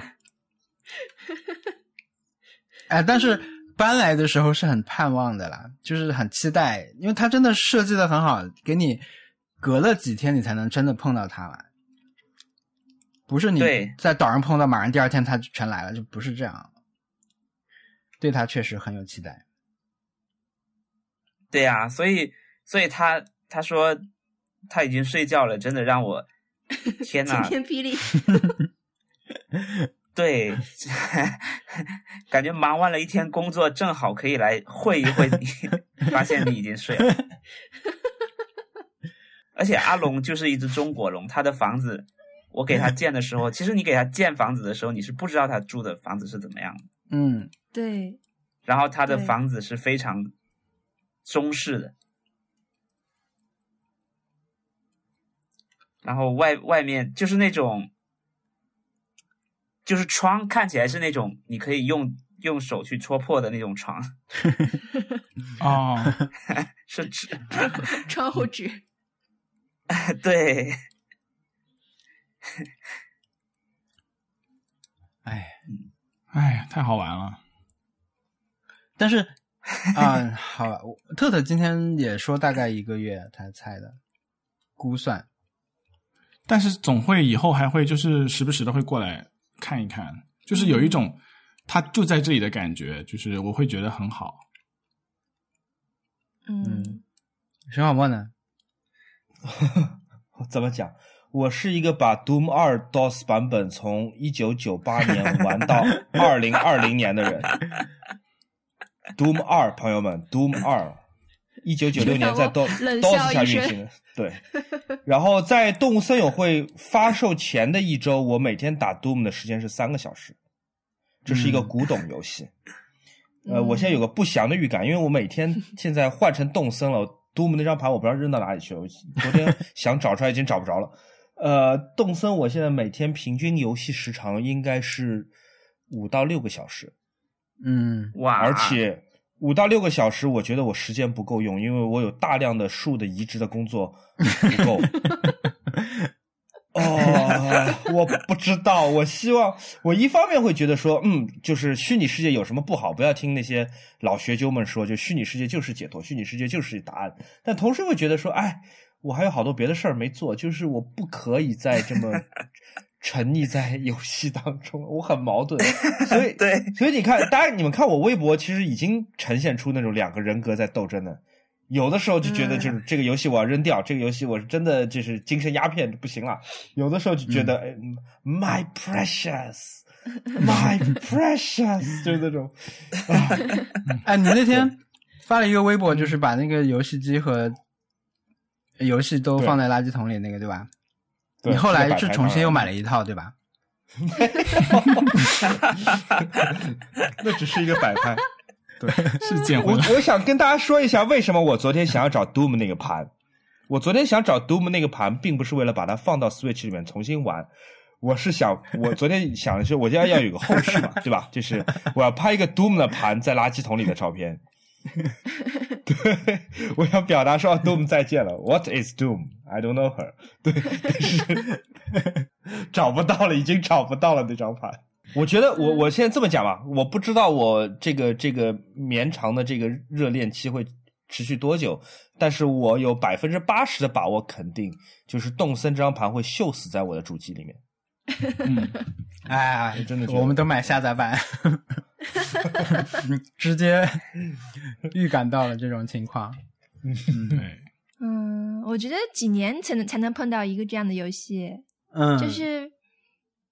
哎，但是搬来的时候是很盼望的啦，就是很期待，因为它真的设计的很好，给你隔了几天你才能真的碰到它了，不是你在岛上碰到，马上第二天它就全来了，就不是这样。对它确实很有期待。对呀、所以所以他他说他已经睡觉了，真的让我 天晴呐，天霹雳。对，感觉忙完了一天工作，正好可以来会一会你，发现你已经睡了。而且阿龙就是一只中国龙，他的房子，我给他建的时候，其实你给他建房子的时候，你是不知道他住的房子是怎么样的。嗯，对，然后他的房子是非常中式的，然后外外面就是那种，就是窗看起来是那种你可以用用手去戳破的那种床，哦，是纸，窗户纸。对，哎，哎，太好玩了。但是啊、好吧，我特特今天也说大概一个月，他猜的估算。但是总会以后还会就是时不时的会过来看一看，就是有一种他就在这里的感觉，就是我会觉得很好。嗯，沈小沫呢？怎么讲？我是一个把 Doom 二 DOS 版本从一九九八年玩到 二零二零年的人。Doom 二，朋友们，Doom 二，一九九六年在 DOS DOS 下运行的。对，然后在动物森友会发售前的一周，我每天打 Doom 的时间是三个小时。这是一个古董游戏。呃，我现在有个不祥的预感，因为我每天 现在换成动森了，Doom 那张牌我不知道扔到哪里去了，我昨天想找出来已经找不着了。呃，动森我现在每天平均游戏时长应该是五到六个小时，嗯哇，而且五到六个小时，我觉得我时间不够用，因为我有大量的树的移植的工作不够。哦，我不知道。我希望我一方面会觉得说，嗯，就是虚拟世界有什么不好？不要听那些老学究们说，就虚拟世界就是解脱，虚拟世界就是答案。但同时会觉得说，哎，我还有好多别的事儿没做，就是我不可以再这么沉溺在游戏当中，我很矛盾。所以，对，所以你看，大家你们看我微博，其实已经呈现出那种两个人格在斗争的。有的时候就觉得就是这个游戏我要扔掉，这个游戏我是真的就是精神鸦片不行了。有的时候就觉得、哎 my precious，my precious，就是那种啊，哎，你那天发了一个微博，就是把那个游戏机和游戏都放在垃圾桶里那个，对吧？对你后来是重新又买了一套，对吧？那只是一个摆拍。对 是捡回我来。我想跟大家说一下，为什么我昨天想要找 Doom 那个盘。我昨天想找 Doom 那个盘，并不是为了把它放到 Switch 里面重新玩，我是想，我昨天想的是，我要要有个后续嘛，对吧？就是我要拍一个 Doom 的盘在垃圾桶里的照片。对，我想表达说 Doom 再见了。What is Doom? I don't know her。对，但是找不到了，已经找不到了那张盘。我觉得我我现在这么讲吧，我不知道我这个这个绵长的这个热恋期会持续多久，但是我有百分之八十的把握，肯定就是动森这张盘会锈死在我的主机里面。嗯，哎，真的我们都买下载版，直接预感到了这种情况。嗯对，嗯，我觉得几年才能才能碰到一个这样的游戏，嗯，就是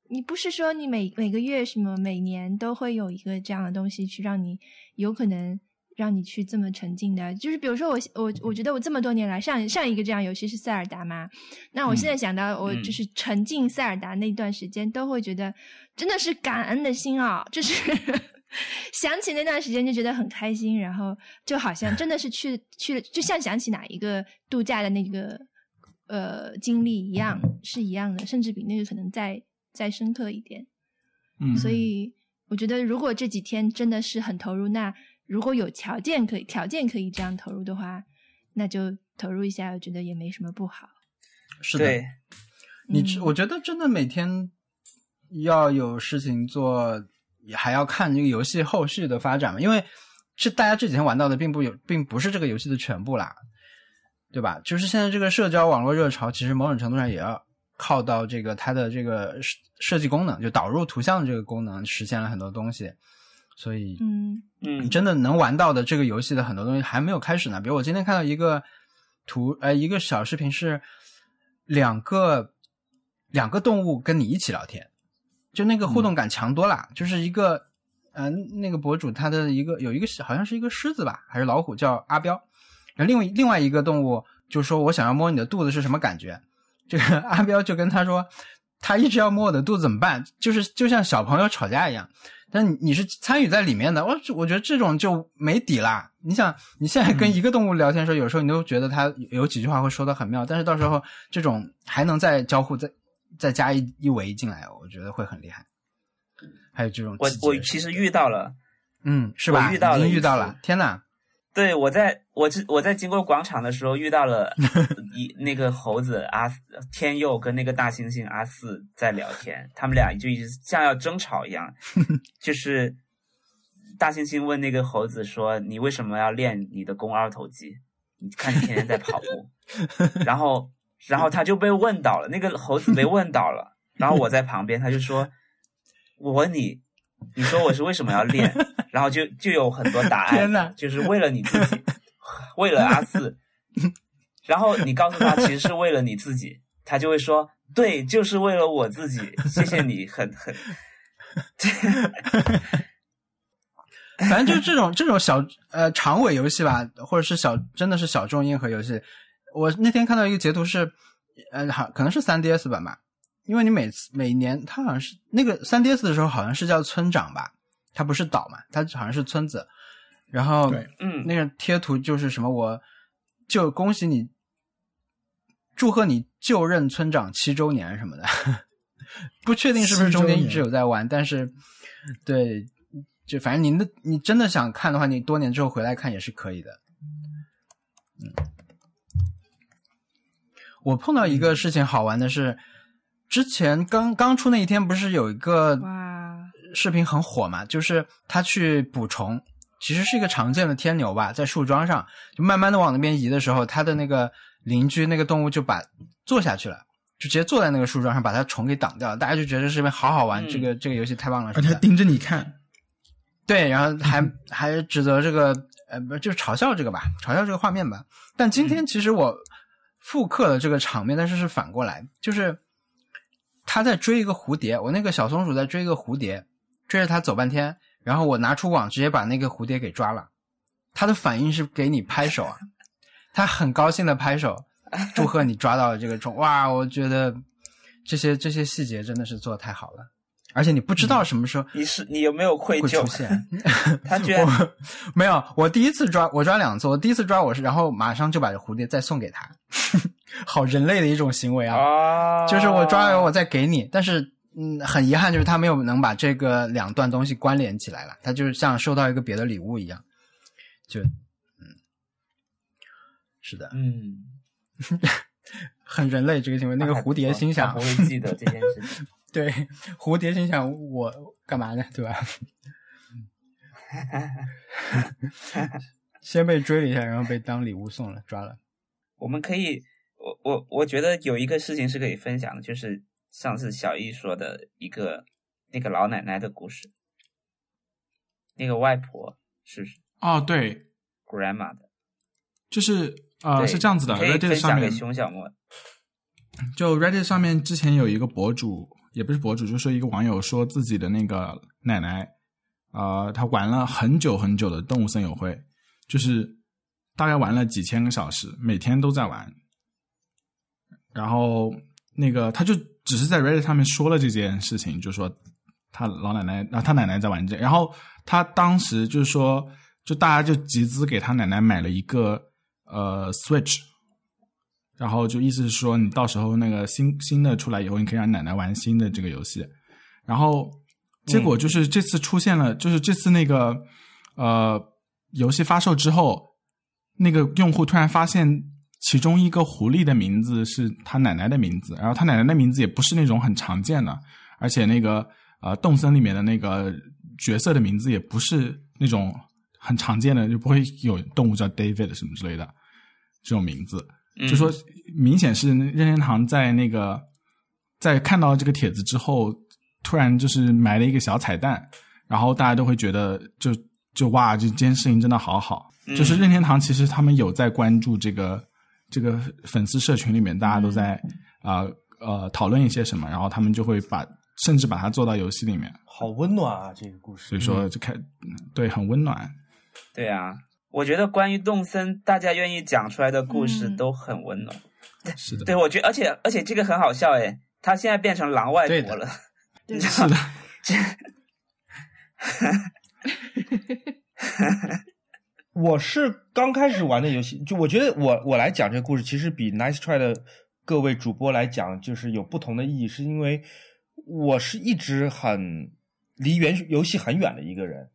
你不是说你每每个月什么每年都会有一个这样的东西去让你有可能让你去这么沉浸的，就是比如说我我我觉得我这么多年来上上一个这样游戏是塞尔达嘛，那我现在想到我就是沉浸塞尔达那段时间，都会觉得真的是感恩的心啊，就是 想起那段时间就觉得很开心，然后就好像真的是去去了，就像想起哪一个度假的那个呃经历一样，是一样的，甚至比那个可能再再深刻一点。嗯，所以我觉得，如果这几天真的是很投入，那如果有条件可以条件可以这样投入的话，那就投入一下，我觉得也没什么不好。是的，你嗯我觉得真的每天要有事情做，也还要看这个游戏后续的发展嘛，因为是大家这几天玩到的，并不有，并不是这个游戏的全部啦，对吧？就是现在这个社交网络热潮，其实某种程度上也要靠到这个它的这个设设计功能，就导入图像这个功能，实现了很多东西，所以嗯嗯，真的能玩到的这个游戏的很多东西还没有开始呢。比如我今天看到一个图，呃，一个小视频是两个两个动物跟你一起聊天，就那个互动感强多了。就是一个，呃，那个博主他的一个有一个好像是一个狮子吧，还是老虎，叫阿彪。然后另外另外一个动物就说我想要摸你的肚子是什么感觉？这个 阿彪就跟他说，他一直要摸我的肚子怎么办？就是就像小朋友吵架一样。但你你是参与在里面的，我我觉得这种就没底啦。你想，你现在跟一个动物聊天的时候，有时候你都觉得它有几句话会说的很妙，但是到时候这种还能再交互，再再加一一围进来，我觉得会很厉害。还有这种我我其实遇到了，嗯是吧？遇到了遇到了，天哪！对我在我这我在经过广场的时候遇到了 一那个猴子阿天佑跟那个大猩猩阿四在聊天，他们俩就一直像要争吵一样，就是大猩猩问那个猴子说：“你为什么要练你的肱二头肌？你看你天天在跑步。”然后然后他就被问倒了，那个猴子被问倒了，然后我在旁边，他就说：“我问你，你说我是为什么要练？”然后就就有很多答案，天呐就是为了你自己，为了阿四。然后你告诉他其实是为了你自己，他就会说：“对，就是为了我自己。”谢谢你，很很。反正就是这种这种小呃长尾游戏吧，或者是小真的是小众硬核游戏。我那天看到一个截图是，呃，好可能是三 DS 版吧，因为你每次每年它好像是那个三 DS 的时候好像是叫村长吧，它不是岛嘛，它好像是村子。然后嗯，那个贴图就是什么，我就恭喜你，祝贺你就任村长七周年什么的，不确定是不是中间一直有在玩，但是对，就反正您的你真的想看的话，你多年之后回来看也是可以的。嗯，我碰到一个事情好玩的是，之前刚刚出那一天不是有一个，视频很火嘛，就是他去捕虫，其实是一个常见的天牛吧，在树桩上，就慢慢的往那边移的时候，他的那个邻居那个动物就把坐下去了，就直接坐在那个树桩上，把它虫给挡掉了。大家就觉得这视频好好玩，嗯。这个这个游戏太棒了，而且还盯着你看，对，然后还还指责这个呃，不就是嘲笑这个吧，嘲笑这个画面吧。但今天其实我复刻了这个场面，但是是反过来，就是他在追一个蝴蝶，我那个小松鼠在追一个蝴蝶，追着它走半天，然后我拿出网直接把那个蝴蝶给抓了，他的反应是给你拍手啊，他很高兴的拍手，祝贺你抓到了这个虫，哇，我觉得这些这些细节真的是做的太好了。而且你不知道什么时候你是你有没有愧会出疚？现。他居然没有，我第一次抓，我抓两次，我第一次抓我是，然后马上就把这蝴蝶再送给他，好人类的一种行为啊！啊，就是我抓完我再给你，但是嗯，很遗憾就是他没有能把这个两段东西关联起来了，他就是像收到一个别的礼物一样，就嗯，是的，嗯，很人类这个行为。那个蝴蝶心想他不，会记得这件事情。对，蝴蝶心想我干嘛呢？对吧？先被追了一下，然后被当礼物送了，抓了。我们可以，我我我觉得有一个事情是可以分享的，就是上次小易说的一个那个老奶奶的故事，那个外婆是不是哦，对，grandma 的？就是呃是这样子的可以，Reddit 上面分享给熊小莫。就 Reddit 上面之前有一个博主，也不是博主，就说一个网友说自己的那个奶奶，呃，他玩了很久很久的动物森友会，就是大概玩了几千个小时，每天都在玩。然后那个他就只是在 Reddit 上面说了这件事情，就说他老奶奶，啊，他奶奶在玩这，然后他当时就是说，就大家就集资给他奶奶买了一个呃 Switch。然后就意思是说，你到时候那个新新的出来以后，你可以让奶奶玩新的这个游戏。然后结果就是这次出现了，就是这次那个呃游戏发售之后，那个用户突然发现其中一个狐狸的名字是他奶奶的名字，然后他奶奶的名字也不是那种很常见的，而且那个呃动森里面的那个角色的名字也不是那种很常见的，就不会有动物叫 David 什么之类的这种名字。嗯就说明显是任天堂在那个在看到这个帖子之后，突然就是埋了一个小彩蛋，然后大家都会觉得就就哇，这件事情真的好好。嗯就是任天堂其实他们有在关注这个这个粉丝社群里面，大家都在啊呃讨论一些什么，然后他们就会把甚至把它做到游戏里面，好温暖啊，这个故事。所以说就开嗯对很温暖。对啊，我觉得关于动森，大家愿意讲出来的故事嗯都很温暖。是的，对，我觉得，而且而且这个很好笑诶，他现在变成狼外婆了。对是的，我是刚开始玩的游戏，就我觉得我我来讲这个故事，其实比 Nice Try 的各位主播来讲，就是有不同的意义，是因为我是一直很离原游戏很远的一个人。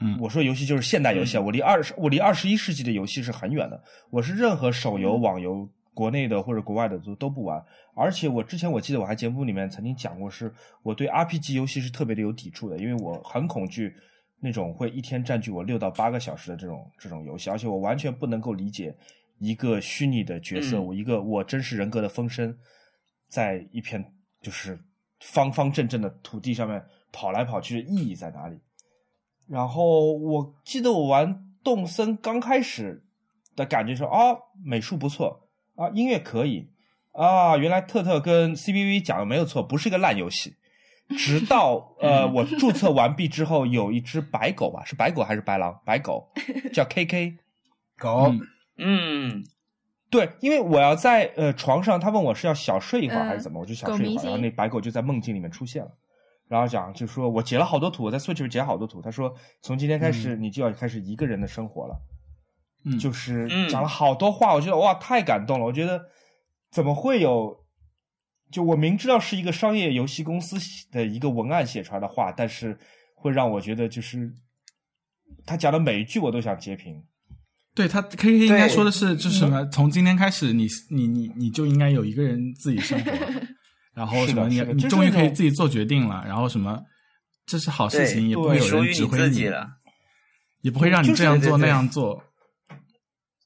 嗯我说游戏就是现代游戏啊，我离二十我离二十一世纪的游戏是很远的。我是任何手游、网游，国内的或者国外的都都不玩。而且我之前我记得我还节目里面曾经讲过，是我对 RPG 游戏是特别的有抵触的，因为我很恐惧那种会一天占据我六到八个小时的这种这种游戏，而且我完全不能够理解一个虚拟的角色，嗯我一个我真实人格的分身，在一片就是方方正正的土地上面跑来跑去的意义在哪里？然后我记得我玩动森刚开始的感觉是啊，美术不错啊，音乐可以啊，原来特特跟 CBV 讲的没有错，不是一个烂游戏。直到呃，我注册完毕之后，有一只白狗吧，是白狗还是白狼？白狗 叫 KK，狗，嗯嗯，对，因为我要在呃床上，他问我是要小睡一会儿嗯还是怎么，我就小睡一会儿，然后那白狗就在梦境里面出现了，然后讲就说我截了好多图，我在 Switch 上截了好多图，他说从今天开始你就要开始一个人的生活了，嗯就是嗯讲了好多话，我觉得哇太感动了，我觉得怎么会有，就我明知道是一个商业游戏公司的一个文案写出来的话，但是会让我觉得就是他讲的每一句我都想截屏。对他 K K 应该说的是，就是什么？从今天开始你，你你你就应该有一个人自己生活了，然后什么你你终于可以自己做决定了，然后什么这是好事情，也不会有人指挥你，自己了。也不会让你这样做那样做。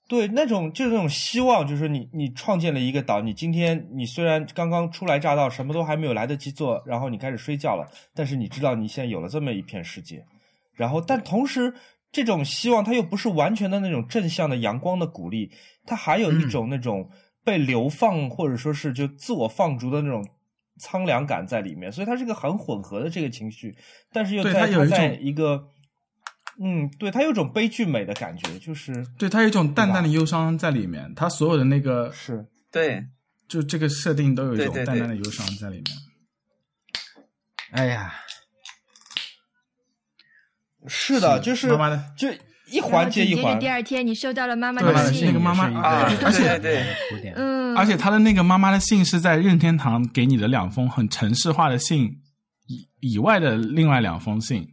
对，那种就是那种希望，就是你你创建了一个岛，你今天你虽然刚刚初来乍到，什么都还没有来得及做，然后你开始睡觉了，但是你知道你现在有了这么一片世界，然后但同时这种希望它又不是完全的那种正向的阳光的鼓励，它还有一种那种被流放或者说是就自我放逐的那种苍凉感在里面，所以它是个很混合的这个情绪，但是又对在它在它有一种一个。嗯，对，它有一种悲剧美的感觉，就是对它有一种淡淡的忧伤在里面，它所有的那个是。对，就这个设定都有一种淡淡的忧伤在里面。哎呀，是的，是就是妈妈的就一环接一环第。二天你收到了妈妈的信，那个妈妈啊对对对嗯，而且他的那个妈妈的信是在任天堂给你的两封很城市化的信以以外的另外两封信，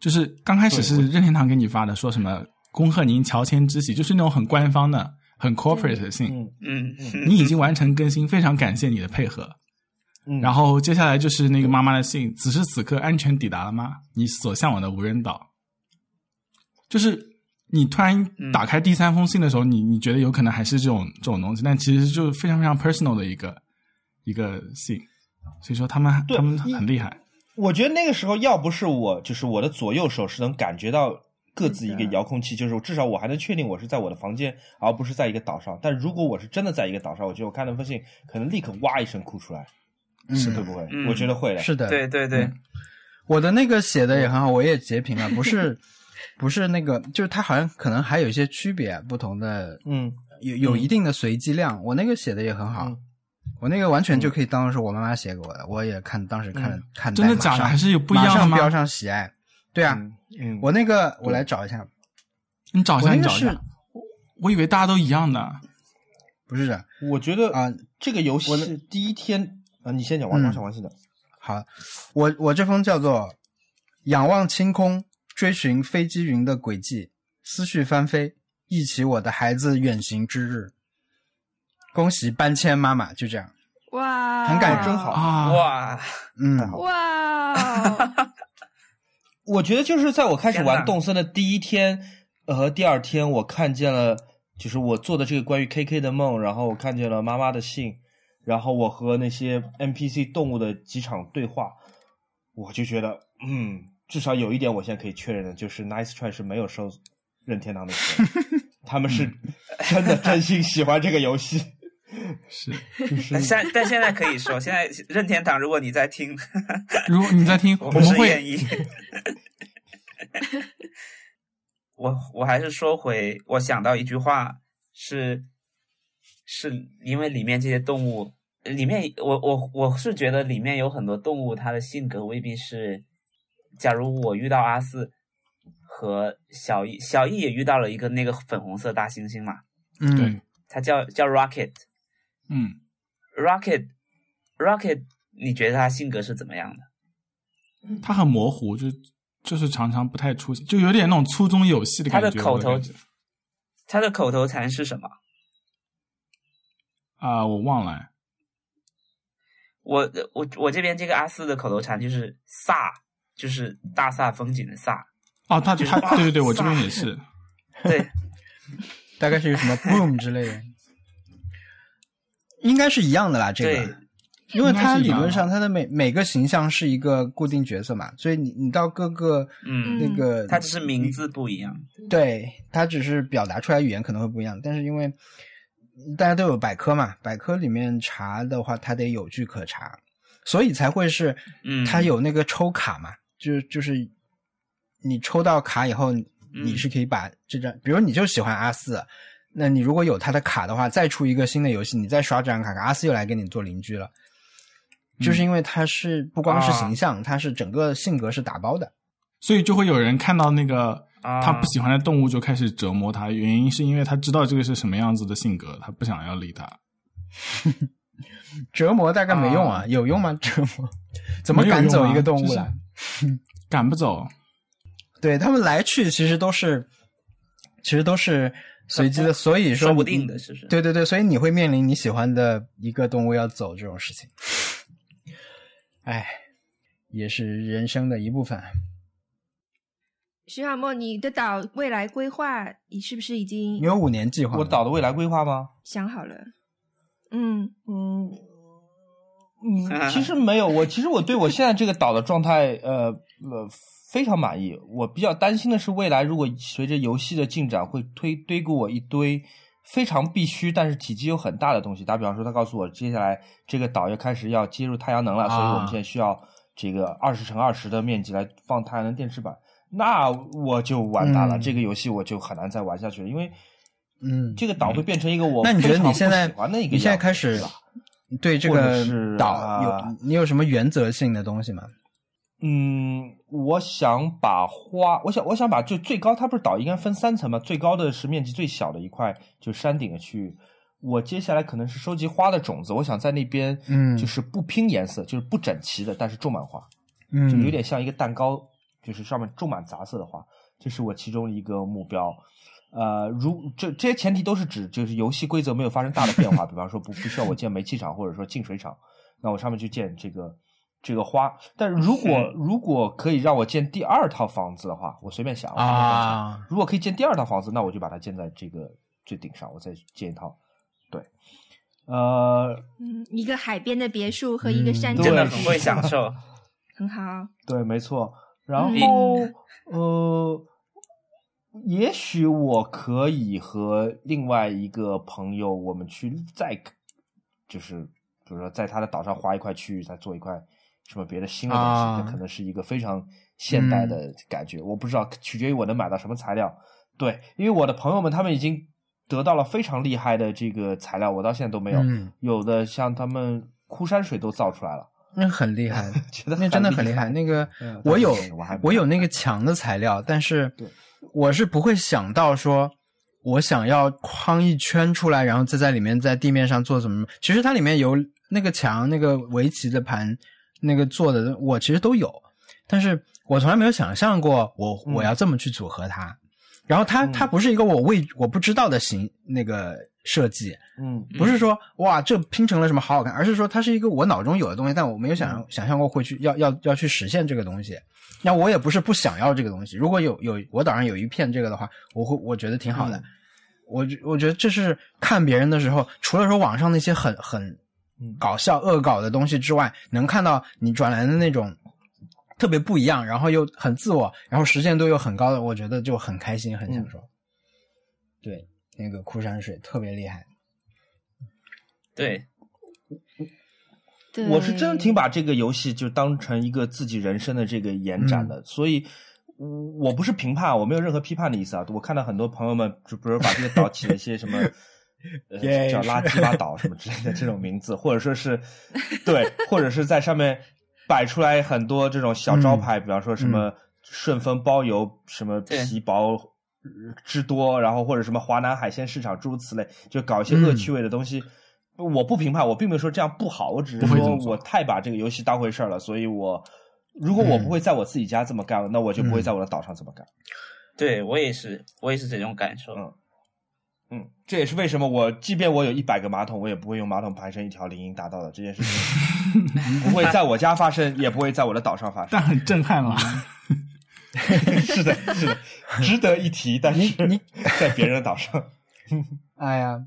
就是刚开始是任天堂给你发的，说什么恭贺您乔迁之喜，就是那种很官方的、很 corporate 的信。嗯嗯，你已经完成更新，非常感谢你的配合。嗯，然后接下来就是那个妈妈的信，此时此刻安全抵达了吗？你所向往的无人岛。就是你突然打开第三封信的时候，你你觉得有可能还是这种这种东西，但其实就是非常非常 personal 的一个一个信，所以说他们他们很厉害。我觉得那个时候要不是我，就是我的左右手是能感觉到各自一个遥控器，就是至少我还能确定我是在我的房间，而不是在一个岛上。但如果我是真的在一个岛上，我觉得我看那封信，可能立刻哇一声哭出来，是会不会？嗯。我觉得会的。是的，对对对，我的那个写的也很好，我也截屏了，不是不是那个，就是它好像可能还有一些区别，不同的嗯，有有一定的随机量。我那个写的也很好，嗯我那个完全就可以当做是我妈妈写给我的，我也看当时看了、看真的假的？还是有不一样的吗？马上标上喜爱。对啊，嗯嗯，我那个我来找一下，你找一下，你找一下。我我以为大家都一样的。不是的我觉得啊、这个游戏是第一天啊，你先讲王嗯王小王信的。好，我我这封叫做“仰望清空，追寻飞机云的轨迹，思绪翻飞，忆起我的孩子远行之日。恭喜搬迁妈妈，就这样。哇，很感人真好啊！哇，嗯，哇，我觉得就是在我开始玩动森的第一天呃和第二天，我看见了就是我做的这个关于 KK 的梦，然后我看见了妈妈的信，然后我和那些 NPC 动物的几场对话，我就觉得嗯，至少有一点我现在可以确认的，就是 Nice Try 是没有收任天堂的钱，他们是 真的真心喜欢这个游戏。是，就是但现但现在可以说，现在任天堂，如果你在听，如果你在听，我们会是愿意。我我还是说回，我想到一句话是，是因为里面这些动物，里面我我我是觉得里面有很多动物，它的性格未必是，假如我遇到阿四和小易，小易也遇到了一个那个粉红色大猩猩嘛，嗯对，它叫叫 Rocket，嗯，Rocket Rocket，你觉得他性格是怎么样的？他很模糊，就就是常常不太出，就有点那种粗中有细的感觉。他的口头我感觉它的口头禅是什么？啊、我忘了。我我我这边这个阿四的口头禅就是“飒”，就是大煞风景的“飒哦，他就是他对对对，我这边也是。”。对，大概是一个什么 boom 之类的，应该是一样的啦。这个，因为它理论上它的每每个形象是一个固定角色嘛，所以你你到各个嗯那个它只是名字不一样。对，它只是表达出来语言可能会不一样，但是因为大家都有百科嘛，百科里面查的话，它得有据可查，所以才会是，嗯它有那个抽卡嘛，就就是你抽到卡以后，你是可以把这张，比如你就喜欢阿四，那你如果有他的卡的话，再出一个新的游戏，你再刷这张卡，阿四又来跟你做邻居了。就是因为他是不光是形象，他是整个性格是打包的。所以就会有人看到那个啊他不喜欢的动物就开始折磨他，原因是因为他知道这个是什么样子的性格，他不想要理他。折磨大概没用啊，啊有用吗？折磨 怎么赶走一个动物就是来？赶不走，对他们来去其实都是，其实都是随机的，所以说说不定的，是不是？对对对，所以你会面临你喜欢的一个动物要走这种事情。哎，也是人生的一部分。徐小沫，你的岛未来规划，你是不是已经你有五年计划？我岛的未来规划吗？想好了？嗯，嗯嗯，其实没有。我其实我对我现在这个岛的状态，呃呃，非常满意。我比较担心的是，未来如果随着游戏的进展，会推堆给我一堆非常必须，但是体积又很大的东西。打比方说，他告诉我，接下来这个岛要开始要接入太阳能了，啊所以我们现在需要这个二十乘二十的面积来放太阳能电池板。那我就完蛋了，嗯这个游戏我就很难再玩下去了，因为嗯，这个岛会变成一个我那你觉得非常你现在不喜欢的一个你现在开始对这个是岛啊有你有什么原则性的东西吗？嗯，我想把花，我想我想把就最高，它不是岛应该分三层吗？最高的是面积最小的一块，就是山顶的区域。我接下来可能是收集花的种子，我想在那边，嗯就是不拼颜色，就是不整齐的，但是种满花，嗯，就有点像一个蛋糕，就是上面种满杂色的花，这是我其中一个目标。呃，如这这些前提都是指就是游戏规则没有发生大的变化，比方说不不需要我建煤气厂或者说净水厂，那我上面去建这个这个花。但如果如果可以让我建第二套房子的话，我随便想啊，啊，如果可以建第二套房子，那我就把它建在这个最顶上，我再建一套。对，呃，嗯，一个海边的别墅和一个山真的很会享受。很好。对，没错。然嗯后，呃，也许我可以和另外一个朋友，我们去再，就是比如说在他的岛上划一块区域，再做一块什么别的新的东西，啊可能是一个非常现代的感觉。我不知道，取决于我能买到什么材料。对，因为我的朋友们他们已经得到了非常厉害的这个材料，我到现在都没有。嗯有的像他们枯山水都造出来了，那很厉害，觉得那真的很厉厉害。那个嗯我有我有那个墙的材料，但是我是不会想到说，我想要框一圈出来，然后再在里面在地面上做什么。其实它里面有那个墙、那个围棋的盘、那个做的，我其实都有，但是我从来没有想象过我嗯我要这么去组合它。然后它嗯它不是一个我未我不知道的形那个设计，嗯不是说哇这拼成了什么好好看，而是说它是一个我脑中有的东西，但我没有想、想象过会去要要要去实现这个东西。那我也不是不想要这个东西，如果有有我岛上有一片这个的话，我会我觉得挺好的。嗯我觉我觉得这是看别人的时候，除了说网上那些很很嗯搞笑恶搞的东西之外，能看到你转来的那种特别不一样，然后又很自我，然后实现度又很高的，我觉得就很开心，很享受。对，那个枯山水特别厉害。对，对，我是真挺把这个游戏就当成一个自己人生的这个延展嗯的，所以我我不是评判，我没有任何批判的意思啊。我看到很多朋友们，就比如把这个岛起了一些什么。呃也 叫垃圾巴岛什么之类的这种名字，或者说是，对，或者是在上面摆出来很多这种小招牌，比方说什么顺丰包邮，什么皮薄呃之多，然后或者什么华南海鲜市场诸如此类，就搞一些恶趣味的东西。我不评判，我并没有说这样不好，我只是说我太把这个游戏当回事儿了，所以我如果我不会在我自己家这么干，那我就不会在我的岛上这么干。对我也是，我也是这种感受。嗯嗯，这也是为什么我即便我有一百个马桶，我也不会用马桶排成一条林荫大道的这件事情，不会在我家发生，也不会在我的岛上发生但。很震撼啦。是的，是的，值得一提。但是你 在别人的岛上，哎呀，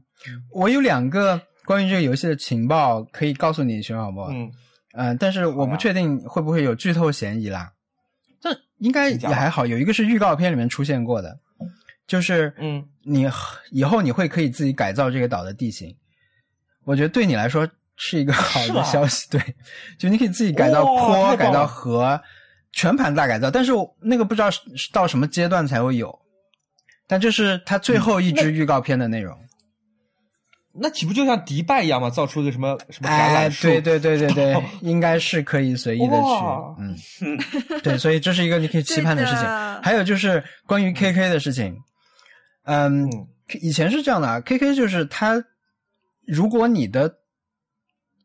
我有两个关于这个游戏的情报可以告诉你，熊小波。嗯，嗯、但是我不确定会不会有剧透嫌疑啦。这应该也还好，有一个是预告片里面出现过的，就是嗯你以后你会可以自己改造这个岛的地形。我觉得对你来说是一个好的消息，对，就你可以自己改造坡、改造河，全盘大改造。但是我那个不知道是是到什么阶段才会有，但这是它最后一支预告片的内容。那岂不就像迪拜一样吗？造出一个什么什么橄哎，榄树？对对对对对，应该是可以随意的去，嗯，对，所以这是一个你可以期盼的事情。还有就是关于 KK 的事情，嗯，嗯以前是这样的啊，KK 就是他，如果你的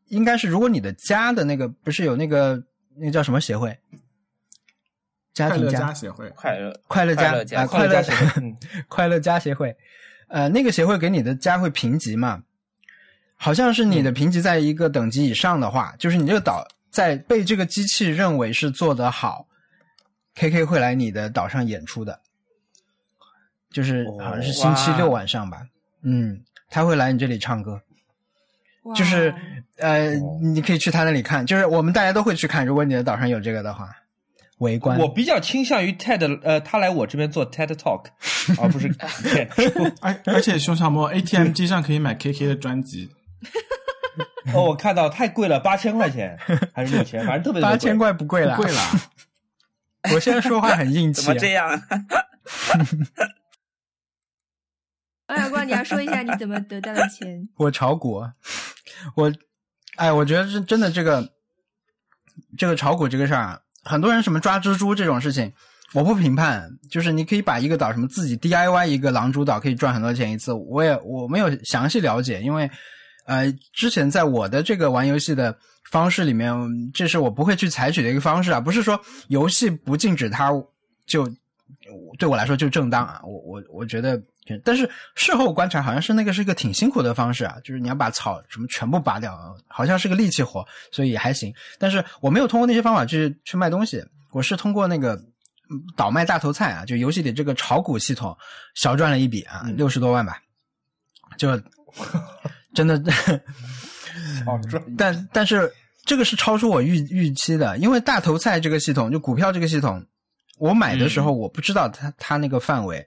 应该是如果你的家的那个不是有那个那个叫什么协会，家快乐庭家家协会，快乐，快乐家快乐家啊，快乐家协会。嗯 快乐家协会，呃，那个协会给你的家会评级嘛，好像是你的评级在一个等级以上的话，就是你这个岛在被这个机器认为是做得好，KK 会来你的岛上演出的，就是哦好像是星期六晚上吧，嗯，他会来你这里唱歌，就是呃哦，你可以去他那里看，就是我们大家都会去看，如果你的岛上有这个的话，围观。我比较倾向于 TED，呃，他来我这边做 TED Talk，而不是 演出。而而且熊小莫 ATM 机上可以买 KK 的专辑，哦，我看到太贵了，八千块钱还是六千，反正特别特别八千贵。块不贵了，贵了。我现在说话很硬气、啊，怎么这样？王小光，你要说一下你怎么得到的钱？我炒股，我哎，我觉得是真的这个这个炒股这个事儿啊，很多人什么抓蜘蛛这种事情，我不评判，就是你可以把一个岛什么自己 DIY 一个狼蛛岛可以赚很多钱一次，我也我没有详细了解，因为呃之前在我的这个玩游戏的方式里面，这是我不会去采取的一个方式啊，不是说游戏不禁止它就对我来说就正当啊，我我我觉得。但是事后观察，好像是那个是一个挺辛苦的方式啊，就是你要把草什么全部拔掉，好像是个力气活，所以也还行。但是我没有通过那些方法去去卖东西，我是通过那个倒卖大头菜啊，就游戏里这个炒股系统小赚了一笔啊，六十多万吧，就 真的，小赚。但但是这个是超出我预预期的，因为大头菜这个系统，就股票这个系统，我买的时候我不知道它它那个范围。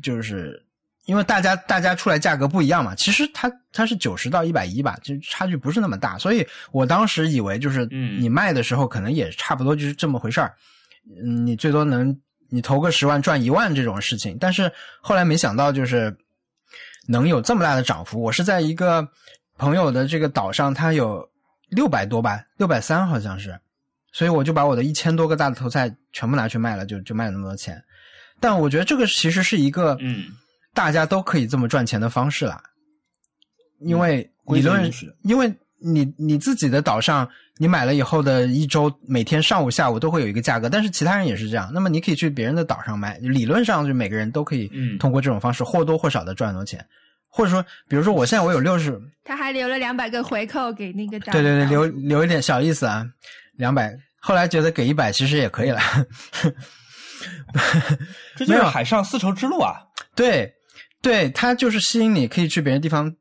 就是因为大家大家出来价格不一样嘛，其实它它是九十到一百一吧，就差距不是那么大，所以我当时以为就是你卖的时候可能也差不多就是这么回事儿，嗯，你最多能你投个十万赚一万这种事情，但是后来没想到就是能有这么大的涨幅。我是在一个朋友的这个岛上，他有六百多吧，六百三好像是，所以我就把我的一千多个大的头菜全部拿去卖了，就就卖了那么多钱。但我觉得这个其实是一个，嗯，大家都可以这么赚钱的方式啦。因为理论，因为你你自己的岛上，你买了以后的一周，每天上午下午都会有一个价格，但是其他人也是这样。那么你可以去别人的岛上买，理论上就每个人都可以通过这种方式或多或少的赚很多钱。或者说，比如说我现在我有六十，他还留了两百个回扣给那个岛，对对对，留留一点小意思啊，两百。后来觉得给一百其实也可以了。这就是海上丝绸之路啊！对，对，它就是吸引你可以去别的地方，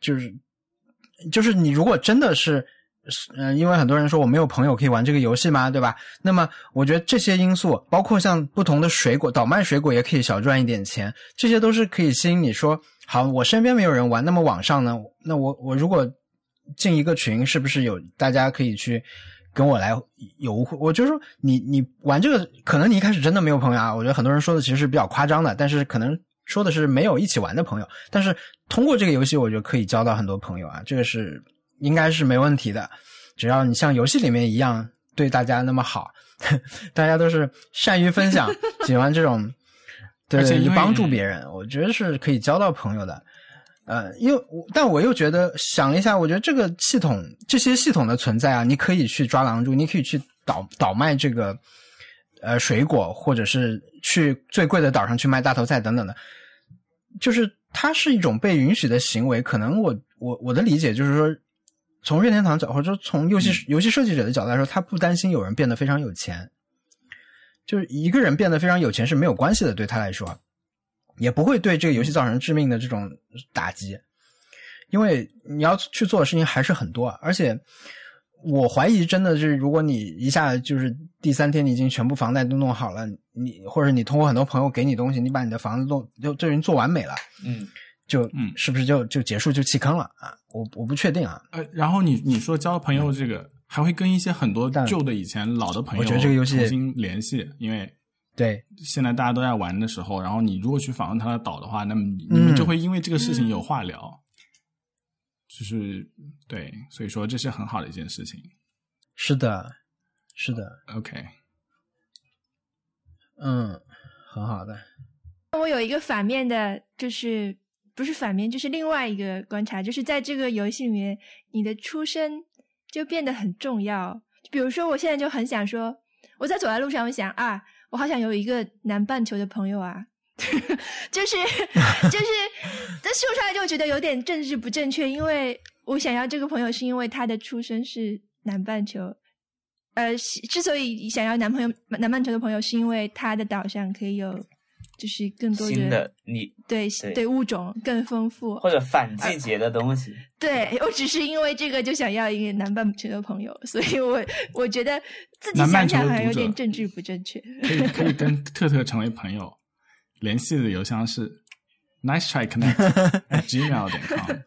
就是就是你如果真的是，嗯，因为很多人说我没有朋友可以玩这个游戏嘛，对吧？那么我觉得这些因素，包括像不同的水果，倒卖水果也可以小赚一点钱，这些都是可以吸引你说，好，我身边没有人玩，那么网上呢？那我我如果进一个群，是不是有大家可以去？跟我来有误会，我就说你你玩这个，可能你一开始真的没有朋友啊。我觉得很多人说的其实是比较夸张的，但是可能说的是没有一起玩的朋友。但是通过这个游戏，我觉得可以交到很多朋友啊，这个是应该是没问题的。只要你像游戏里面一样对大家那么好，大家都是善于分享，喜欢这种，对帮助别人，我觉得是可以交到朋友的。呃，因为我，但我又觉得想了一下，我觉得这个系统这些系统的存在啊，你可以去抓狼蛛，你可以去倒倒卖这个呃水果，或者是去最贵的岛上去卖大头菜等等的，就是它是一种被允许的行为。可能我我我的理解就是说，从任天堂角或者说从游戏游戏设计者的角度来说，他不担心有人变得非常有钱，就是一个人变得非常有钱是没有关系的，对他来说。也不会对这个游戏造成致命的这种打击，因为你要去做的事情还是很多，而且我怀疑真的是，如果你一下就是第三天你已经全部房贷都弄好了，你或者你通过很多朋友给你东西，你把你的房子弄就这人做完美了，嗯，就嗯是不是就就结束就弃坑了啊？我我不确定啊。呃，然后你你说交朋友这个还会跟一些很多旧的以前老的朋友，我觉得这个游戏重新联系，因为。对，现在大家都在玩的时候，然后你如果去访问他的岛的话，那么你们就会因为这个事情有话聊，就是对，所以说这是很好的一件事情。是的，是的，OK，嗯，很好的。我有一个反面的，就是不是反面，就是另外一个观察，就是在这个游戏里面，你的出身就变得很重要。比如说，我现在就很想说，我在走在路上，我想啊。我好想有一个南半球的朋友啊，就是就是，这说出来就觉得有点政治不正确，因为我想要这个朋友是因为他的出生是南半球，呃，之所以想要男朋友南半球的朋友，是因为他的岛上可以有。就是更多的你对对物种更丰富，或者反季节的东西。对我只是因为这个就想要一个南半球的朋友，所以我我觉得自己想想还有点政治不正确。可以可以跟特特成为朋友，联系的邮箱是 nice try connect at gmail 点 com。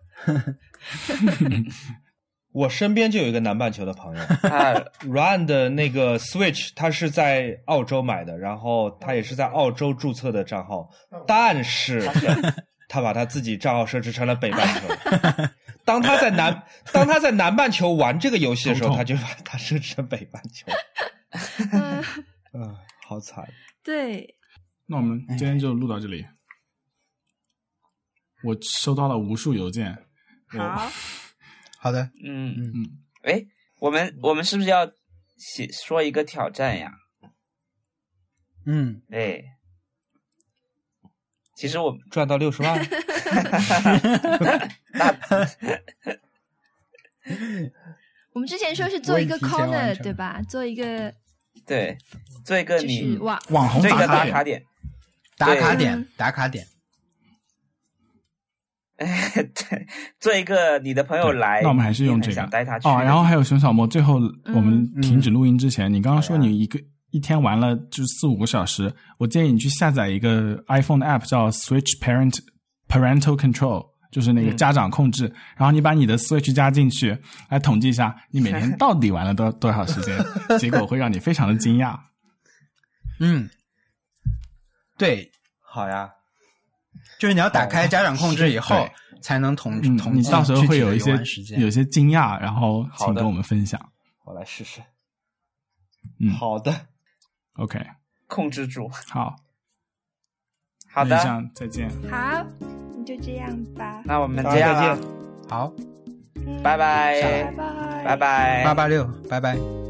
我身边就有一个南半球的朋友。他，Run 的那个 Switch，他是在澳洲买的，然后他也是在澳洲注册的账号，但是 他把他自己账号设置成了北半球，当他在南当他在南半球玩这个游戏的时候，他就把它设置成北半球。好惨。对，那我们今天就录到这里。我收到了无数邮件，好，好的，嗯。嗯。嗯，哎，我们我们是不是要写说一个挑战呀？嗯，哎，其实我 赚到六十万，那 我们之前说是做一个 corner 对吧？做一个对做一个就你是网网红做一个打卡点，打卡点，打卡点，对，做一个你的朋友来，那我们还是用这个很想带他去哦。然后还有熊小莫，最后我们嗯停止录音之前，你刚刚说你一个一天玩了就四五个小时，我建议你去下载一个 iPhone 的 app 叫 Switch Parent Parental Control，就是那个嗯家长控制。然后你把你的 Switch 加进去，来统计一下你每天到底玩了多多少时间，结果会让你非常的惊讶。嗯，对，好呀。就是你要打开家长控制以后对，才能统嗯，统你到时候会有一些有些惊讶，然后好的。请跟我们分享。我来试试。嗯。好的，OK，控制住。好，好的，再见。好，那就这样吧，那我们大这样再见。好，嗯拜。拜拜拜，拜拜，八八六，拜拜。